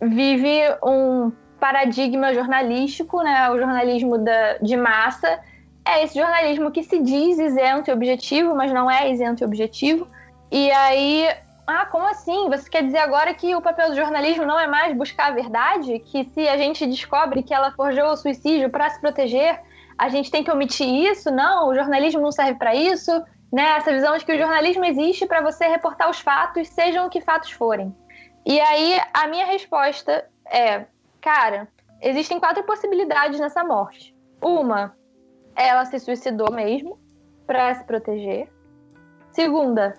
vive um paradigma jornalístico, né, o jornalismo da, de massa, é esse jornalismo que se diz isento e objetivo, mas não é isento e objetivo. E aí, ah, como assim? Você quer dizer agora que o papel do jornalismo não é mais buscar a verdade? Que se a gente descobre que ela forjou o suicídio para se proteger, a gente tem que omitir isso? Não, o jornalismo não serve para isso. Né? Essa visão de que o jornalismo existe para você reportar os fatos, sejam que fatos forem. E aí, a minha resposta é: Cara, existem quatro possibilidades nessa morte. Uma, ela se suicidou mesmo para se proteger. Segunda,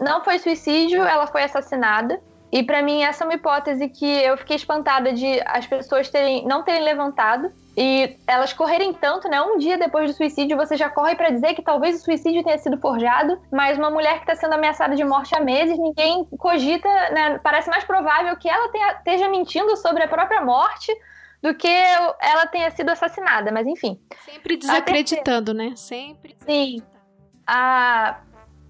não foi suicídio, ela foi assassinada. E para mim essa é uma hipótese que eu fiquei espantada de as pessoas terem não terem levantado e elas correrem tanto, né? Um dia depois do suicídio você já corre para dizer que talvez o suicídio tenha sido forjado, mas uma mulher que está sendo ameaçada de morte há meses, ninguém cogita, né? Parece mais provável que ela tenha, esteja mentindo sobre a própria morte do que ela tenha sido assassinada, mas enfim. Sempre desacreditando, né? Sempre. Sim. A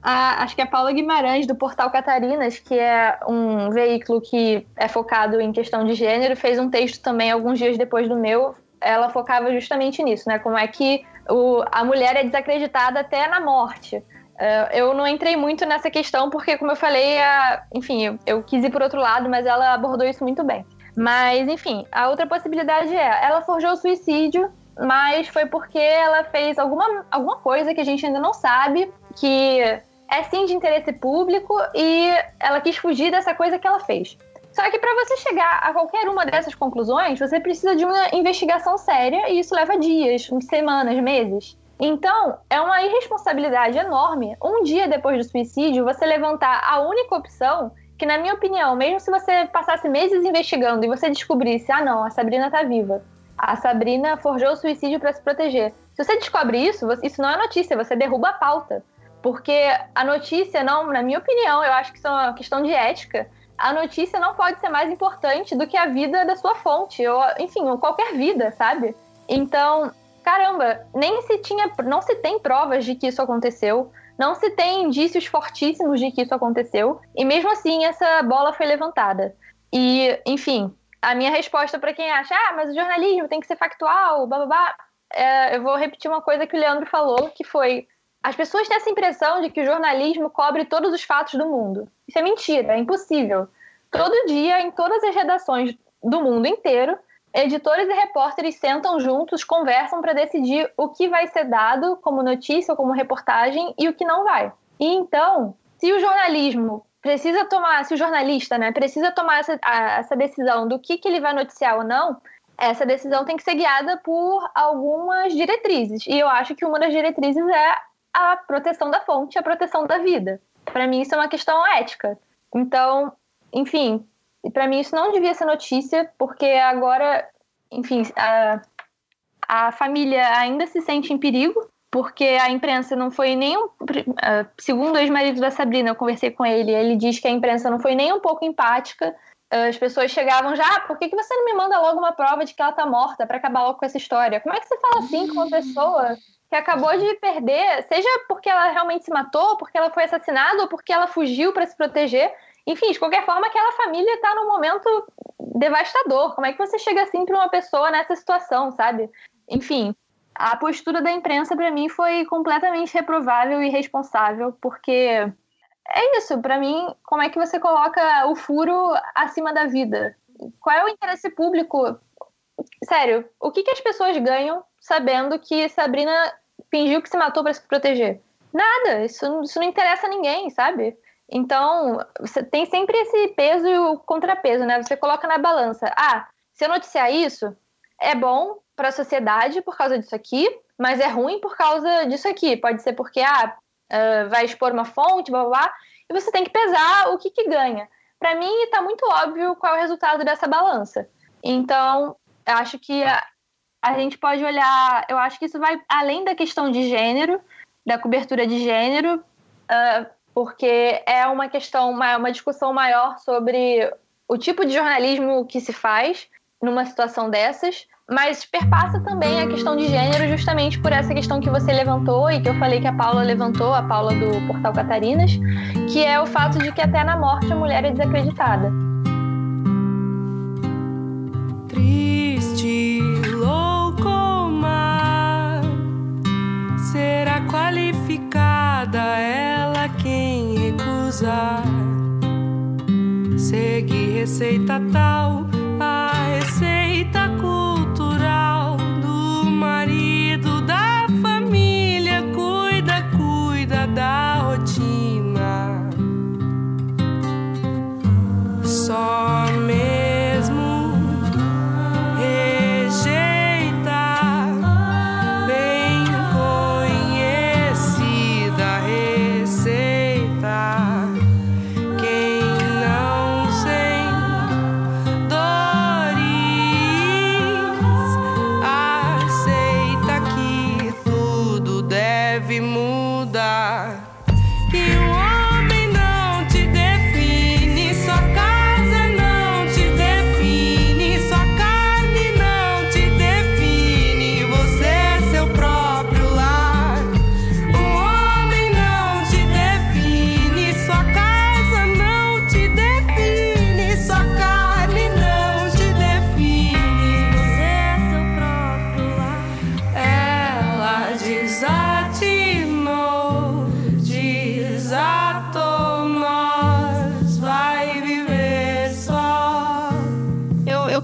a, acho que é a Paula Guimarães, do Portal Catarinas, que é um veículo que é focado em questão de gênero, fez um texto também alguns dias depois do meu. Ela focava justamente nisso, né? Como é que o, a mulher é desacreditada até na morte. Uh, eu não entrei muito nessa questão porque, como eu falei, a, enfim, eu, eu quis ir por outro lado, mas ela abordou isso muito bem. Mas, enfim, a outra possibilidade é: ela forjou o suicídio, mas foi porque ela fez alguma, alguma coisa que a gente ainda não sabe, que é sim de interesse público e ela quis fugir dessa coisa que ela fez. Só que para você chegar a qualquer uma dessas conclusões, você precisa de uma investigação séria e isso leva dias, semanas, meses. Então, é uma irresponsabilidade enorme, um dia depois do suicídio, você levantar a única opção que, na minha opinião, mesmo se você passasse meses investigando e você descobrisse, ah, não, a Sabrina tá viva, a Sabrina forjou o suicídio para se proteger. Se você descobre isso, isso não é notícia, você derruba a pauta. Porque a notícia não, na minha opinião, eu acho que isso é uma questão de ética, a notícia não pode ser mais importante do que a vida da sua fonte, ou, enfim, ou qualquer vida, sabe? Então, caramba, nem se tinha, não se tem provas de que isso aconteceu, não se tem indícios fortíssimos de que isso aconteceu, e mesmo assim essa bola foi levantada. E, enfim, a minha resposta para quem acha, ah, mas o jornalismo tem que ser factual, blá, é, eu vou repetir uma coisa que o Leandro falou, que foi as pessoas têm essa impressão de que o jornalismo cobre todos os fatos do mundo. Isso é mentira, é impossível. Todo dia, em todas as redações do mundo inteiro, editores e repórteres sentam juntos, conversam para decidir o que vai ser dado como notícia ou como reportagem e o que não vai. E então, se o jornalismo precisa tomar, se o jornalista né, precisa tomar essa, a, essa decisão do que, que ele vai noticiar ou não, essa decisão tem que ser guiada por algumas diretrizes. E eu acho que uma das diretrizes é a proteção da fonte, a proteção da vida. Para mim, isso é uma questão ética. Então, enfim, para mim isso não devia ser notícia, porque agora, enfim, a, a família ainda se sente em perigo, porque a imprensa não foi nem um. Segundo o ex-marido da Sabrina, eu conversei com ele, ele diz que a imprensa não foi nem um pouco empática. As pessoas chegavam já, ah, por que, que você não me manda logo uma prova de que ela tá morta para acabar logo com essa história? Como é que você fala assim com uma pessoa que acabou de perder, seja porque ela realmente se matou, porque ela foi assassinada ou porque ela fugiu para se proteger. Enfim, de qualquer forma, aquela família está num momento devastador. Como é que você chega assim para uma pessoa nessa situação, sabe? Enfim, a postura da imprensa para mim foi completamente reprovável e irresponsável, porque é isso, para mim, como é que você coloca o furo acima da vida? Qual é o interesse público? Sério, o que, que as pessoas ganham sabendo que Sabrina fingiu que se matou para se proteger. Nada, isso, isso não interessa a ninguém, sabe? Então, você tem sempre esse peso e o contrapeso, né? Você coloca na balança. Ah, se eu noticiar isso, é bom para a sociedade por causa disso aqui, mas é ruim por causa disso aqui. Pode ser porque ah, uh, vai expor uma fonte, blá, blá, blá, e você tem que pesar o que, que ganha. Para mim, está muito óbvio qual é o resultado dessa balança. Então, acho que a gente pode olhar. Eu acho que isso vai além da questão de gênero, da cobertura de gênero, uh, porque é uma questão, uma, uma discussão maior sobre o tipo de jornalismo que se faz numa situação dessas, mas perpassa também a questão de gênero justamente por essa questão que você levantou e que eu falei que a Paula levantou, a Paula do Portal Catarinas, que é o fato de que até na morte a mulher é desacreditada. Qualificada ela quem recusar. Segue receita tal, a receita cultural do marido da família. Cuida, cuida da rotina. Só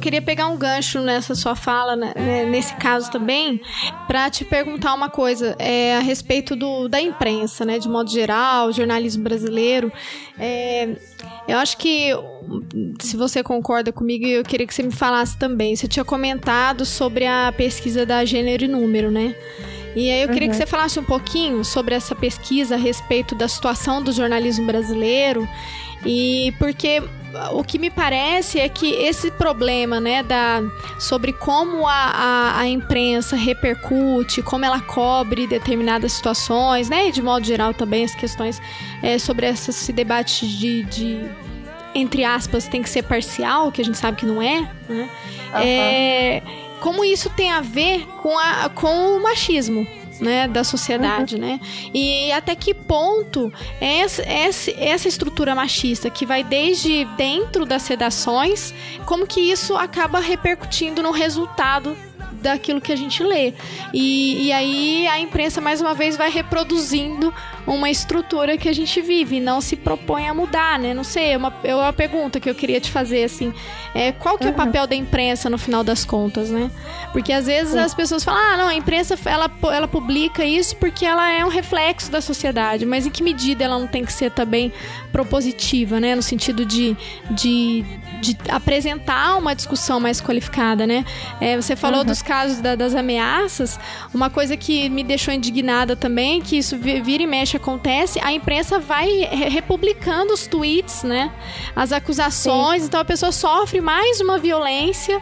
queria pegar um gancho nessa sua fala, né, né nesse caso também, para te perguntar uma coisa é, a respeito do, da imprensa, né, de modo geral, jornalismo brasileiro. É, Eu acho que, se você concorda comigo, eu queria que você me falasse também. Você tinha comentado sobre a pesquisa da Gênero e Número, né? E aí eu queria uhum. que você falasse um pouquinho sobre essa pesquisa a respeito da situação do jornalismo brasileiro e porque o que me parece é que esse problema, né, da, sobre como a, a, a, imprensa repercute, como ela cobre determinadas situações, né, e de modo geral também as questões é, sobre esse debate de, de, entre aspas, tem que ser parcial, que a gente sabe que não é, né, uhum. é como isso tem a ver com, a, com o machismo, né, da sociedade, uhum. né? E até que ponto essa, essa, essa estrutura machista que vai desde dentro das sedações, como que isso acaba repercutindo no resultado daquilo que a gente lê. E, e aí a imprensa, mais uma vez, vai reproduzindo uma estrutura que a gente vive e não se propõe a mudar, né? Não sei, é uma, é uma pergunta que eu queria te fazer, assim. É, qual que é o uhum. papel da imprensa no final das contas, né? Porque às vezes Sim. as pessoas falam, ah, não, a imprensa, ela, ela publica isso porque ela é um reflexo da sociedade, mas em que medida ela não tem que ser também propositiva, né? No sentido de, de, de apresentar uma discussão mais qualificada, né? É, você falou uhum. dos casos da, das ameaças, uma coisa que me deixou indignada também, que isso vira e mexe acontece, a imprensa vai republicando os tweets, né? As acusações, Sim. então a pessoa sofre mais uma violência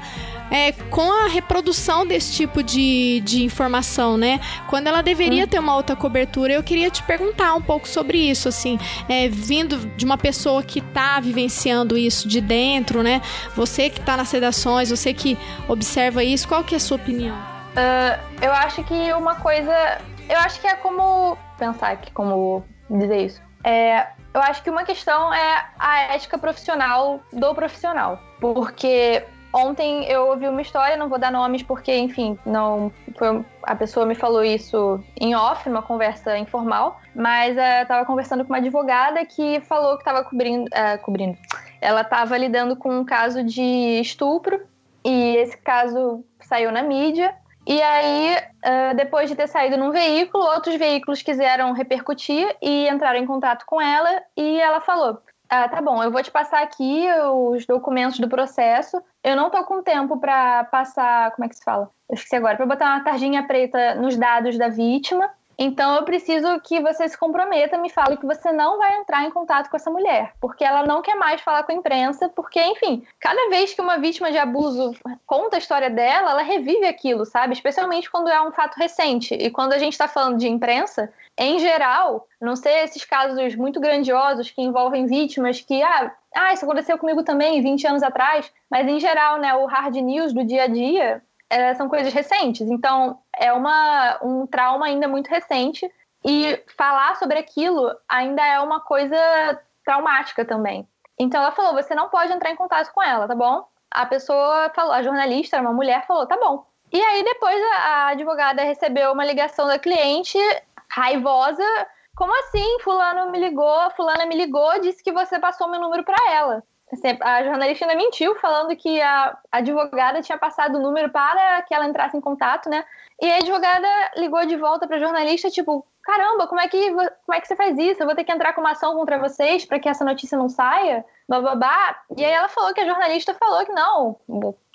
é, com a reprodução desse tipo de, de informação, né? Quando ela deveria hum. ter uma outra cobertura. Eu queria te perguntar um pouco sobre isso, assim, é, vindo de uma pessoa que está vivenciando isso de dentro, né? Você que está nas sedações, você que observa isso, qual que é a sua opinião? Uh, eu acho que uma coisa. Eu acho que é como. Pensar aqui, como dizer isso. É, eu acho que uma questão é a ética profissional do profissional. Porque Ontem eu ouvi uma história, não vou dar nomes porque, enfim, não foi, a pessoa me falou isso em off, numa conversa informal, mas uh, eu estava conversando com uma advogada que falou que estava cobrindo, uh, cobrindo. Ela estava lidando com um caso de estupro e esse caso saiu na mídia. E aí, uh, depois de ter saído num veículo, outros veículos quiseram repercutir e entraram em contato com ela e ela falou: ah, tá bom, eu vou te passar aqui os documentos do processo. Eu não tô com tempo para passar, como é que se fala? Eu esqueci agora, para botar uma tarjinha preta nos dados da vítima. Então eu preciso que você se comprometa, me fale que você não vai entrar em contato com essa mulher, porque ela não quer mais falar com a imprensa, porque, enfim, cada vez que uma vítima de abuso conta a história dela, ela revive aquilo, sabe? Especialmente quando é um fato recente. E quando a gente está falando de imprensa, em geral, não sei esses casos muito grandiosos que envolvem vítimas que, ah, ah, isso aconteceu comigo também 20 anos atrás, mas em geral, né, o hard news do dia a dia é, são coisas recentes. Então, é uma, um trauma ainda muito recente e falar sobre aquilo ainda é uma coisa traumática também. Então, ela falou: você não pode entrar em contato com ela, tá bom? A pessoa falou, a jornalista, uma mulher, falou: tá bom. E aí, depois, a advogada recebeu uma ligação da cliente raivosa. Como assim? Fulano me ligou, fulana me ligou, disse que você passou meu número para ela. Assim, a jornalista ainda mentiu, falando que a advogada tinha passado o número para que ela entrasse em contato, né? E a advogada ligou de volta para a jornalista, tipo, caramba, como é, que, como é que você faz isso? Eu vou ter que entrar com uma ação contra vocês para que essa notícia não saia? Bababá. E aí ela falou que a jornalista falou que não.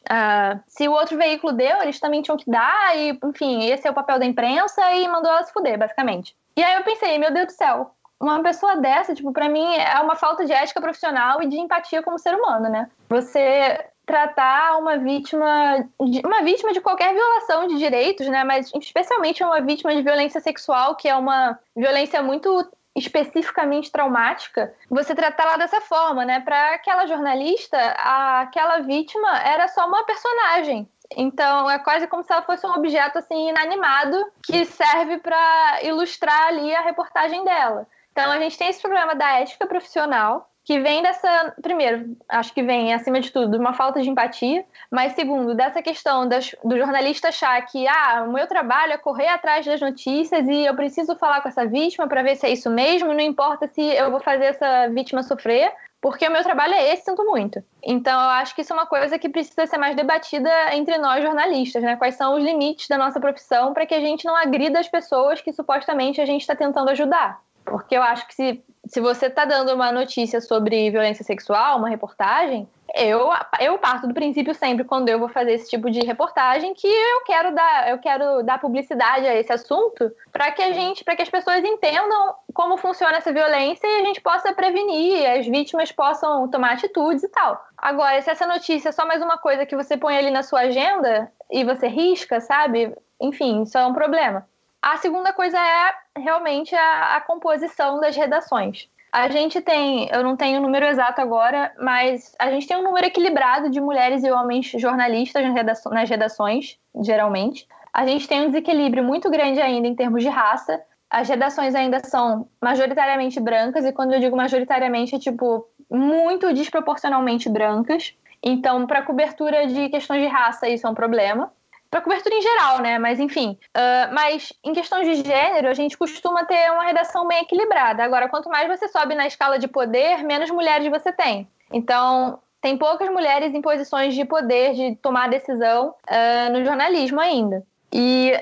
Uh, se o outro veículo deu, eles também tinham que dar, e enfim, esse é o papel da imprensa, e mandou ela se fuder, basicamente. E aí eu pensei, meu Deus do céu, uma pessoa dessa, tipo, para mim é uma falta de ética profissional e de empatia como ser humano, né? Você tratar uma vítima, de, uma vítima de qualquer violação de direitos, né? Mas especialmente uma vítima de violência sexual, que é uma violência muito especificamente traumática, você tratá-la dessa forma, né? Para aquela jornalista, aquela vítima era só uma personagem. Então é quase como se ela fosse um objeto assim inanimado que serve para ilustrar ali a reportagem dela. Então a gente tem esse problema da ética profissional, que vem dessa, primeiro, acho que vem acima de tudo, uma falta de empatia, mas segundo, dessa questão das, do jornalista achar que ah, o meu trabalho é correr atrás das notícias e eu preciso falar com essa vítima para ver se é isso mesmo, não importa se eu vou fazer essa vítima sofrer, porque o meu trabalho é esse, sinto muito. Então, eu acho que isso é uma coisa que precisa ser mais debatida entre nós jornalistas, né? Quais são os limites da nossa profissão para que a gente não agrida as pessoas que supostamente a gente está tentando ajudar. Porque eu acho que se se você tá dando uma notícia sobre violência sexual, uma reportagem, eu, eu parto do princípio sempre, quando eu vou fazer esse tipo de reportagem, que eu quero dar, eu quero dar publicidade a esse assunto para que a gente, para que as pessoas entendam como funciona essa violência e a gente possa prevenir, as vítimas possam tomar atitudes e tal. Agora, se essa notícia é só mais uma coisa que você põe ali na sua agenda e você risca, sabe? Enfim, isso é um problema. A segunda coisa é realmente a, a composição das redações. A gente tem, eu não tenho o número exato agora, mas a gente tem um número equilibrado de mulheres e homens jornalistas nas redações, geralmente. A gente tem um desequilíbrio muito grande ainda em termos de raça. As redações ainda são majoritariamente brancas, e quando eu digo majoritariamente, é tipo muito desproporcionalmente brancas. Então, para cobertura de questões de raça, isso é um problema para cobertura em geral, né? Mas enfim. Uh, mas em questões de gênero, a gente costuma ter uma redação bem equilibrada. Agora, quanto mais você sobe na escala de poder, menos mulheres você tem. Então, tem poucas mulheres em posições de poder, de tomar decisão uh, no jornalismo ainda. E,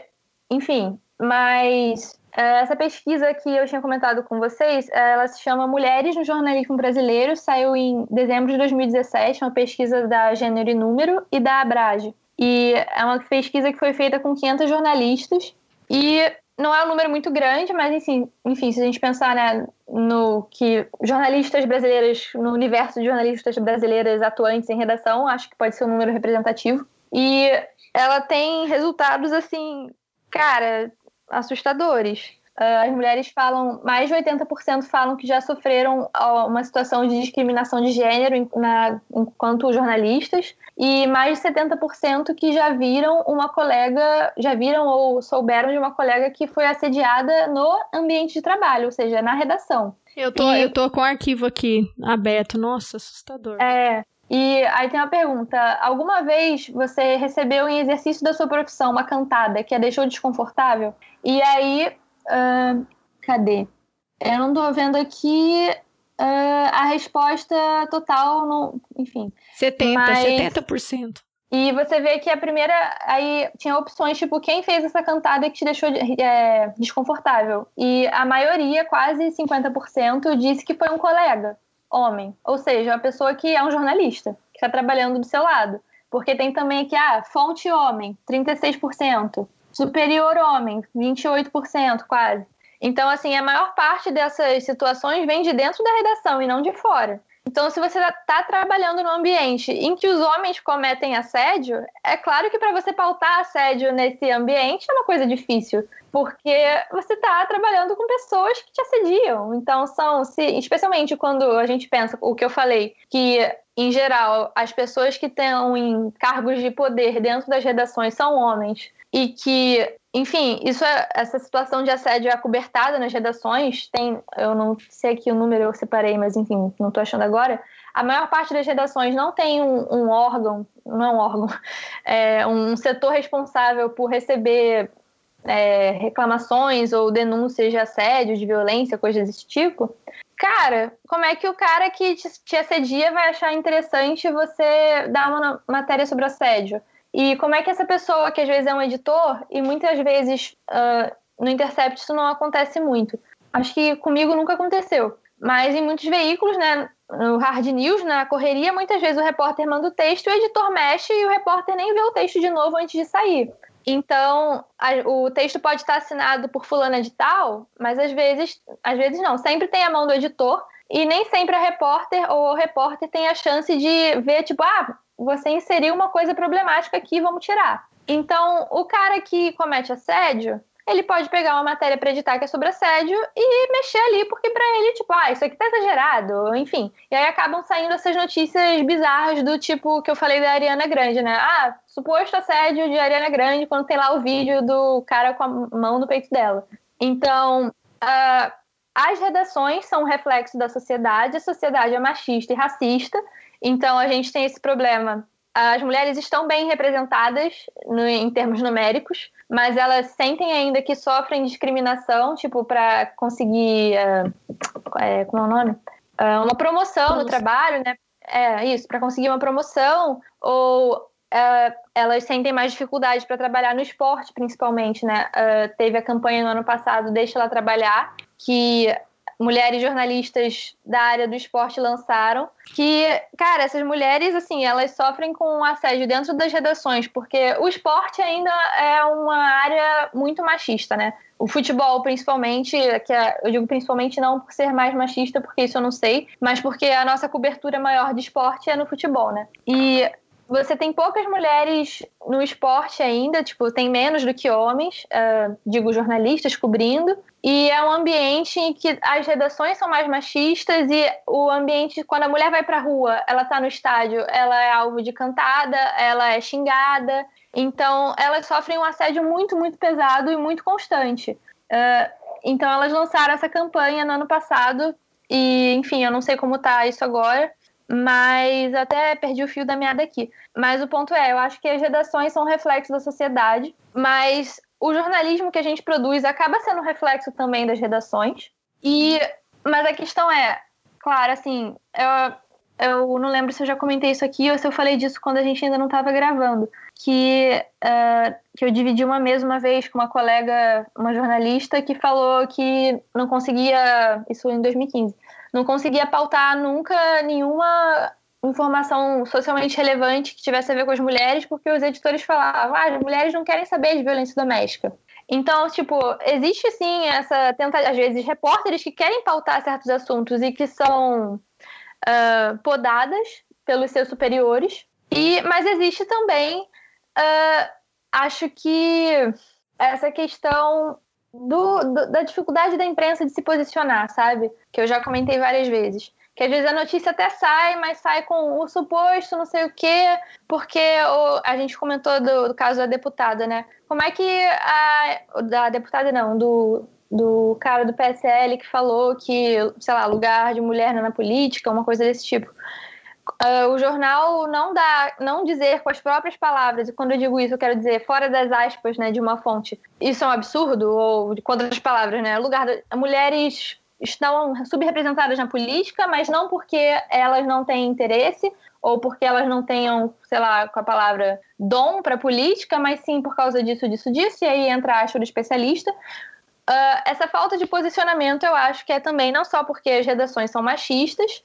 enfim, mas uh, essa pesquisa que eu tinha comentado com vocês, ela se chama Mulheres no Jornalismo Brasileiro, saiu em dezembro de 2017, uma pesquisa da Gênero e Número e da Abrage. E é uma pesquisa que foi feita com 500 jornalistas. E não é um número muito grande, mas enfim, enfim se a gente pensar né, no que jornalistas brasileiros, no universo de jornalistas brasileiras atuantes em redação, acho que pode ser um número representativo. E ela tem resultados, assim, cara, assustadores. Ah, as mulheres falam, mais de 80% falam que já sofreram uma situação de discriminação de gênero na, enquanto jornalistas, e mais de 70% que já viram uma colega, já viram ou souberam de uma colega que foi assediada no ambiente de trabalho, ou seja, na redação. Eu tô, e, eu tô com o arquivo aqui aberto, nossa, assustador. É. E aí tem uma pergunta: alguma vez você recebeu em exercício da sua profissão uma cantada que a deixou desconfortável? E aí Uh, cadê? Eu não tô vendo aqui uh, a resposta total, no, enfim. 70, mas... 70%. E você vê que a primeira. Aí tinha opções tipo quem fez essa cantada que te deixou é, desconfortável. E a maioria, quase 50%, disse que foi um colega, homem. Ou seja, uma pessoa que é um jornalista, que está trabalhando do seu lado. Porque tem também aqui, ah, fonte homem, 36%. Superior homem, 28% quase. Então, assim, a maior parte dessas situações vem de dentro da redação e não de fora. Então, se você está trabalhando num ambiente em que os homens cometem assédio, é claro que para você pautar assédio nesse ambiente é uma coisa difícil, porque você está trabalhando com pessoas que te assediam. Então, são, se, especialmente quando a gente pensa o que eu falei, que em geral as pessoas que estão em cargos de poder dentro das redações são homens e que, enfim, isso é, essa situação de assédio é acobertada nas redações. Tem, eu não sei aqui o número, eu separei, mas enfim, não estou achando agora. A maior parte das redações não tem um, um órgão, não é um órgão, é um setor responsável por receber é, reclamações ou denúncias de assédio, de violência, coisas desse tipo. Cara, como é que o cara que te, te assedia vai achar interessante você dar uma matéria sobre assédio? E como é que essa pessoa, que às vezes é um editor, e muitas vezes uh, no Intercept isso não acontece muito. Acho que comigo nunca aconteceu. Mas em muitos veículos, né, no hard news, na correria, muitas vezes o repórter manda o texto, o editor mexe e o repórter nem vê o texto de novo antes de sair. Então, a, o texto pode estar assinado por fulana de tal, mas às vezes, às vezes não, sempre tem a mão do editor e nem sempre a repórter ou o repórter tem a chance de ver, tipo, ah, você inseriu uma coisa problemática aqui, vamos tirar. Então, o cara que comete assédio, ele pode pegar uma matéria para editar que é sobre assédio e mexer ali, porque para ele, tipo, ah, isso aqui tá exagerado, enfim. E aí acabam saindo essas notícias bizarras do tipo que eu falei da Ariana Grande, né? Ah, suposto assédio de Ariana Grande quando tem lá o vídeo do cara com a mão no peito dela. Então, uh, as redações são um reflexo da sociedade, a sociedade é machista e racista, então a gente tem esse problema. As mulheres estão bem representadas no, em termos numéricos, mas elas sentem ainda que sofrem discriminação, tipo, para conseguir. Uh, é, como é o nome? Uh, uma promoção, promoção no trabalho, né? É, isso, para conseguir uma promoção, ou uh, elas sentem mais dificuldade para trabalhar no esporte, principalmente, né? Teve a campanha no ano passado Deixa Ela Trabalhar, que mulheres jornalistas da área do esporte lançaram, que, cara, essas mulheres, assim, elas sofrem com assédio dentro das redações, porque o esporte ainda é uma área muito machista, né? O futebol, principalmente, que é, eu digo principalmente não por ser mais machista, porque isso eu não sei, mas porque a nossa cobertura maior de esporte é no futebol, né? E você tem poucas mulheres no esporte ainda, tipo, tem menos do que homens, uh, digo, jornalistas cobrindo. E é um ambiente em que as redações são mais machistas e o ambiente, quando a mulher vai pra rua, ela tá no estádio, ela é alvo de cantada, ela é xingada. Então, elas sofrem um assédio muito, muito pesado e muito constante. Uh, então, elas lançaram essa campanha no ano passado e, enfim, eu não sei como tá isso agora, mas até perdi o fio da meada aqui. Mas o ponto é, eu acho que as redações são reflexo da sociedade, mas o jornalismo que a gente produz acaba sendo reflexo também das redações. E mas a questão é, claro, assim, eu, eu não lembro se eu já comentei isso aqui ou se eu falei disso quando a gente ainda não estava gravando, que uh, que eu dividi uma mesa uma vez com uma colega, uma jornalista que falou que não conseguia, isso em 2015, não conseguia pautar nunca nenhuma informação socialmente relevante que tivesse a ver com as mulheres, porque os editores falavam, ah, as mulheres não querem saber de violência doméstica. Então, tipo, existe sim essa tentativa, às vezes, repórteres que querem pautar certos assuntos e que são uh, podadas pelos seus superiores, e, mas existe também, uh, acho que essa questão do, do, da dificuldade da imprensa de se posicionar, sabe? Que eu já comentei várias vezes. Que às vezes a notícia até sai, mas sai com o suposto, não sei o quê, porque o, a gente comentou do, do, caso da deputada, né? Como é que a. Da deputada não, do, do cara do PSL que falou que, sei lá, lugar de mulher na política, uma coisa desse tipo. Uh, o jornal não dá, não dizer com as próprias palavras, e quando eu digo isso, eu quero dizer fora das aspas, né, de uma fonte. Isso é um absurdo, ou com outras palavras, né? Lugar de, mulheres estão subrepresentadas na política, mas não porque elas não têm interesse ou porque elas não tenham, sei lá, com a palavra dom para política, mas sim por causa disso, disso, disso, e aí entra a do especialista. Uh, essa falta de posicionamento eu acho que é também não só porque as redações são machistas,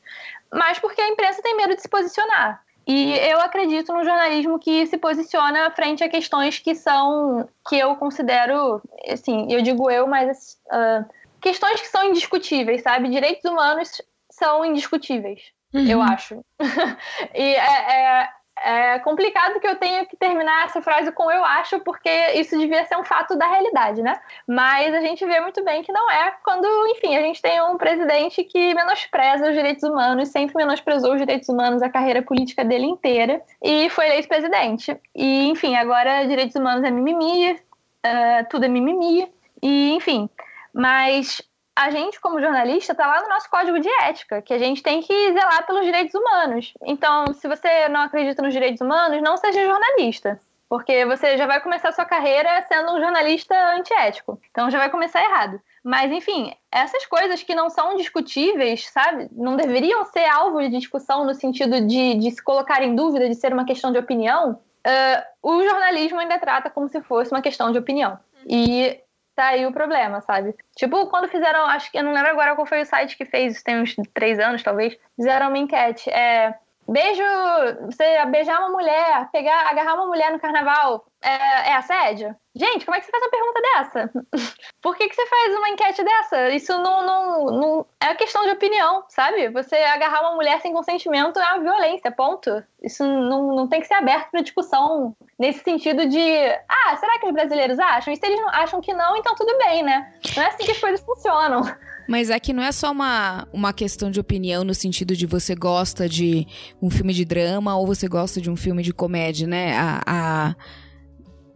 mas porque a imprensa tem medo de se posicionar. E eu acredito no jornalismo que se posiciona frente a questões que são, que eu considero, assim, eu digo eu, mas uh, questões que são indiscutíveis, sabe? Direitos humanos são indiscutíveis, uhum. eu acho. e é, é, é, complicado que eu tenha que terminar essa frase com eu acho, porque isso devia ser um fato da realidade, né? Mas a gente vê muito bem que não é quando, enfim, a gente tem um presidente que menospreza os direitos humanos, sempre menosprezou os direitos humanos a carreira política dele inteira e foi eleito presidente. E, enfim, agora direitos humanos é mimimi, uh, tudo é mimimi. E, enfim, mas a gente, como jornalista, está lá no nosso código de ética, que a gente tem que zelar pelos direitos humanos. Então, se você não acredita nos direitos humanos, não seja jornalista. Porque você já vai começar sua carreira sendo um jornalista antiético. Então já vai começar errado. Mas, enfim, essas coisas que não são discutíveis, sabe? Não deveriam ser alvo de discussão no sentido de, de se colocar em dúvida, de ser uma questão de opinião. Uh, o jornalismo ainda trata como se fosse uma questão de opinião. E tá aí o problema, sabe? Tipo, quando fizeram, acho que eu não lembro agora qual foi o site que fez, isso tem uns três anos talvez, fizeram uma enquete. É, beijo, você beijar uma mulher, pegar, agarrar uma mulher no carnaval, é, é assédio? Gente, como é que você faz uma pergunta dessa? Por que, que você faz uma enquete dessa? Isso não, não, não é questão de opinião, sabe? Você agarrar uma mulher sem consentimento é uma violência, ponto. Isso não, não tem que ser aberto para discussão nesse sentido de, ah, será que os brasileiros acham? E se eles não acham que não, então tudo bem, né? Não é assim que as coisas funcionam. Mas é que não é só uma, uma questão de opinião no sentido de você gosta de um filme de drama ou você gosta de um filme de comédia, né? A, a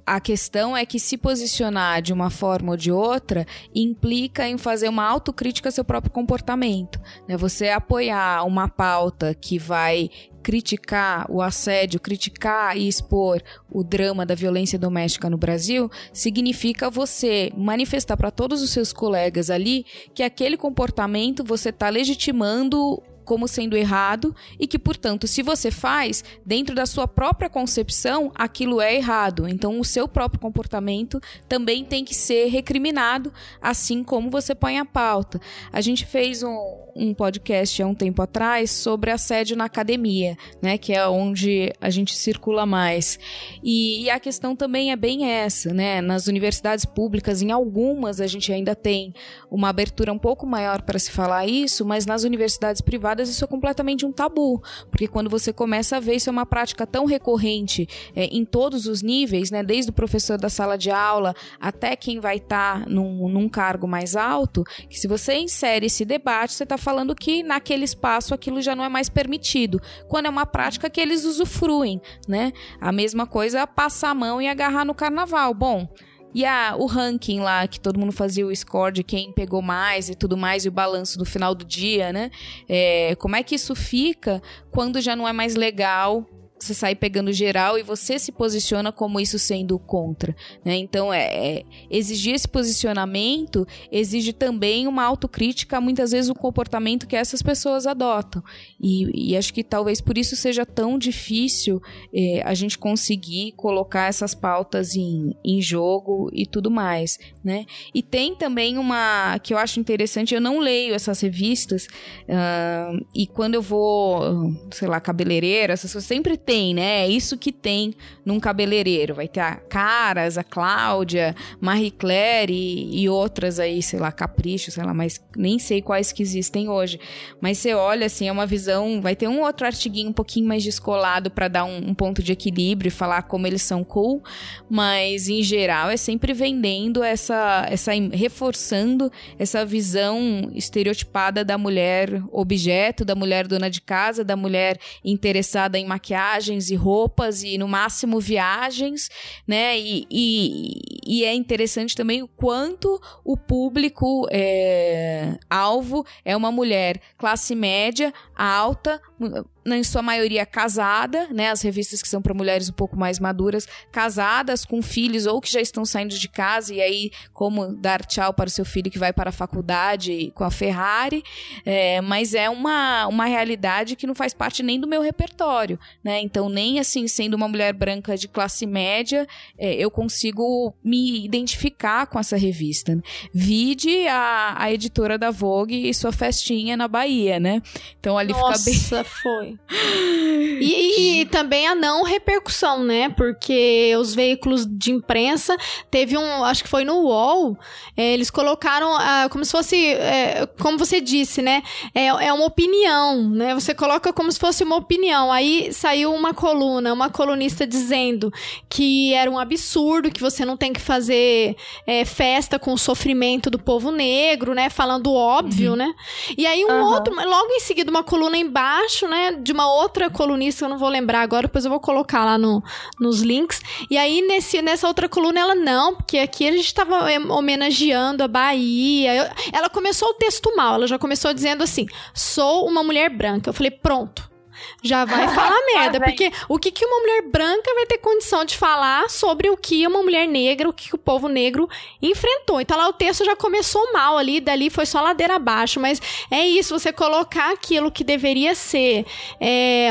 a questão é que se posicionar de uma forma ou de outra implica em fazer uma autocrítica ao seu próprio comportamento. Né? Você apoiar uma pauta que vai criticar o assédio, criticar e expor o drama da violência doméstica no Brasil, significa você manifestar para todos os seus colegas ali que aquele comportamento você está legitimando como sendo errado e que, portanto, se você faz dentro da sua própria concepção, aquilo é errado. Então, o seu próprio comportamento também tem que ser recriminado, assim como você põe a pauta. A gente fez um, um podcast há um tempo atrás sobre assédio na academia, né, que é onde a gente circula mais. E, e a questão também é bem essa, né? Nas universidades públicas, em algumas a gente ainda tem uma abertura um pouco maior para se falar isso, mas nas universidades privadas isso é completamente um tabu, porque quando você começa a ver isso é uma prática tão recorrente é, em todos os níveis, né? Desde o professor da sala de aula até quem vai estar tá num, num cargo mais alto, que se você insere esse debate, você está falando que naquele espaço aquilo já não é mais permitido, quando é uma prática que eles usufruem, né? A mesma coisa passar a mão e agarrar no carnaval. Bom, e a, o ranking lá, que todo mundo fazia o score de quem pegou mais e tudo mais, e o balanço no final do dia, né? É, como é que isso fica quando já não é mais legal você sai pegando geral e você se posiciona como isso sendo contra, né? Então, é, é, exigir esse posicionamento exige também uma autocrítica, muitas vezes, o comportamento que essas pessoas adotam. E, e acho que talvez por isso seja tão difícil é, a gente conseguir colocar essas pautas em, em jogo e tudo mais, né? E tem também uma que eu acho interessante, eu não leio essas revistas, uh, e quando eu vou, sei lá, cabeleireira, essas coisas, sempre tem tem, né? É isso que tem num cabeleireiro. Vai ter a Caras, a Cláudia, Marie Claire e, e outras aí, sei lá, Capricho, sei lá, mas nem sei quais que existem hoje. Mas você olha, assim, é uma visão. Vai ter um outro artiguinho um pouquinho mais descolado para dar um, um ponto de equilíbrio e falar como eles são cool, mas em geral é sempre vendendo essa, essa reforçando essa visão estereotipada da mulher objeto, da mulher dona de casa, da mulher interessada em maquiagem maquiagens e roupas e no máximo viagens, né? E, e, e é interessante também o quanto o público é, alvo é uma mulher classe média, alta, em sua maioria casada, né? As revistas que são para mulheres um pouco mais maduras, casadas com filhos ou que já estão saindo de casa e aí como dar tchau para o seu filho que vai para a faculdade com a Ferrari, é, mas é uma, uma realidade que não faz parte nem do meu repertório, né? Então nem assim sendo uma mulher branca de classe média, é, eu consigo me identificar com essa revista. Vide a, a editora da Vogue e sua festinha na Bahia, né? Então ali Nossa, fica bem. foi. E, e, também a não repercussão, né? Porque os veículos de imprensa teve um, acho que foi no UOL, é, eles colocaram ah, como se fosse, é, como você disse, né? É, é uma opinião, né? Você coloca como se fosse uma opinião. Aí saiu uma coluna, uma colunista dizendo que era um absurdo, que você não tem que fazer é, festa com o sofrimento do povo negro, né? Falando óbvio, uhum. né? E aí um uhum. outro, logo em seguida uma coluna embaixo, né? De uma outra colunista, eu não vou lembrar agora, depois eu vou colocar lá no, nos links. E aí, nesse, nessa outra coluna, ela não, porque aqui a gente estava homenageando a Bahia. Eu, ela começou o texto mal, ela já começou dizendo assim: sou uma mulher branca. Eu falei, pronto já vai falar merda. porque o que, que uma mulher branca vai ter condição de falar sobre o que uma mulher negra, o que o povo negro enfrentou? Então lá o texto já começou mal ali, dali foi só ladeira abaixo. Mas é isso, você colocar aquilo que deveria ser é,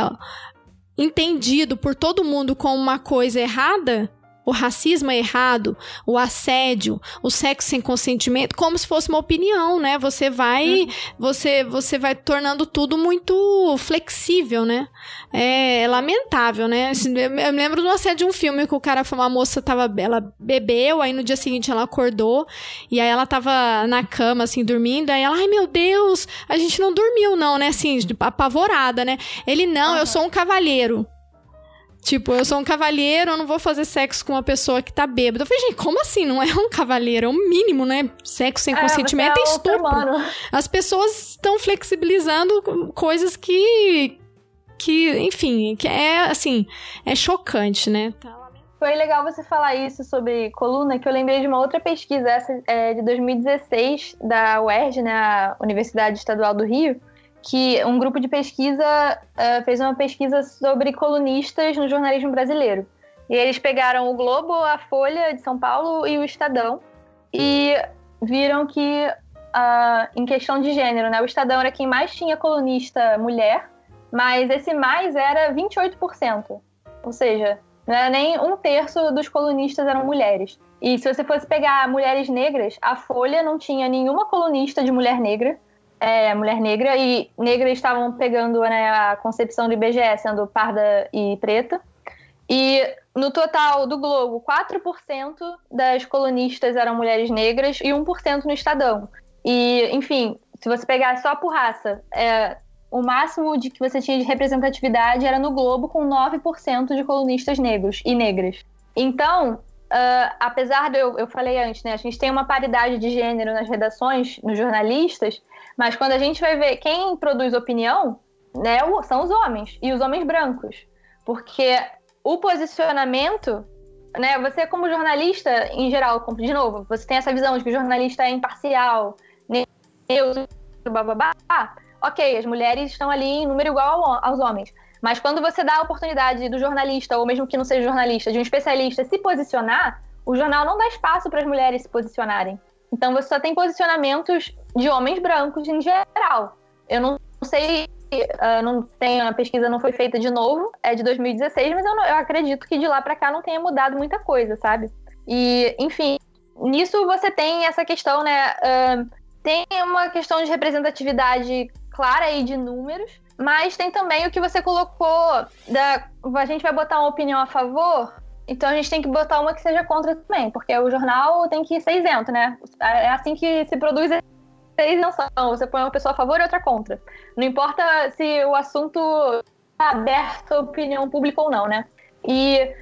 entendido por todo mundo como uma coisa errada o racismo é errado, o assédio, o sexo sem consentimento, como se fosse uma opinião, né? Você vai, uhum. você, você vai tornando tudo muito flexível, né? É, é lamentável, né? Assim, eu me lembro de uma cena de um filme que o cara, uma moça tava, ela bebeu, aí no dia seguinte ela acordou e aí ela tava na cama assim dormindo, aí ela, ai meu Deus, a gente não dormiu não, né? Assim, apavorada, né? Ele não, uhum. eu sou um cavalheiro. Tipo, eu sou um cavalheiro, eu não vou fazer sexo com uma pessoa que tá bêbada. Eu falei, gente, como assim? Não é um cavalheiro, é o um mínimo, né? Sexo sem é, consentimento é, é estupro. As pessoas estão flexibilizando coisas que. que, enfim, que é assim, é chocante, né? Foi legal você falar isso sobre coluna, que eu lembrei de uma outra pesquisa, essa é de 2016, da UERJ, né, a Universidade Estadual do Rio, que um grupo de pesquisa uh, fez uma pesquisa sobre colunistas no jornalismo brasileiro. E eles pegaram o Globo, a Folha de São Paulo e o Estadão e viram que uh, em questão de gênero, né? O Estadão era quem mais tinha colunista mulher, mas esse mais era 28%. Ou seja, era nem um terço dos colunistas eram mulheres. E se você fosse pegar mulheres negras, a Folha não tinha nenhuma colunista de mulher negra, é, mulher negra, e negras estavam pegando né, a concepção do IBGE sendo parda e preta. E no total do Globo, 4% das colunistas eram mulheres negras e 1% no Estadão. E, enfim, se você pegar só por raça, é, o máximo de que você tinha de representatividade era no Globo, com 9% de colunistas negros e negras. Então, uh, apesar de eu, eu falei antes, né, a gente tem uma paridade de gênero nas redações, nos jornalistas, mas quando a gente vai ver quem produz opinião, né, são os homens, e os homens brancos. Porque o posicionamento, né, você como jornalista, em geral, de novo, você tem essa visão de que o jornalista é imparcial, neutro, bababá, ok, as mulheres estão ali em número igual aos homens. Mas quando você dá a oportunidade do jornalista, ou mesmo que não seja jornalista, de um especialista se posicionar, o jornal não dá espaço para as mulheres se posicionarem. Então você só tem posicionamentos de homens brancos em geral. Eu não sei, uh, não tem, a pesquisa não foi feita de novo, é de 2016, mas eu, não, eu acredito que de lá para cá não tenha mudado muita coisa, sabe? E, enfim, nisso você tem essa questão, né? Uh, tem uma questão de representatividade clara aí de números, mas tem também o que você colocou da a gente vai botar uma opinião a favor, então a gente tem que botar uma que seja contra também, porque o jornal tem que ser isento, né? É assim que se produz a isenção. Você põe uma pessoa a favor e outra contra. Não importa se o assunto está aberto à opinião pública ou não, né? E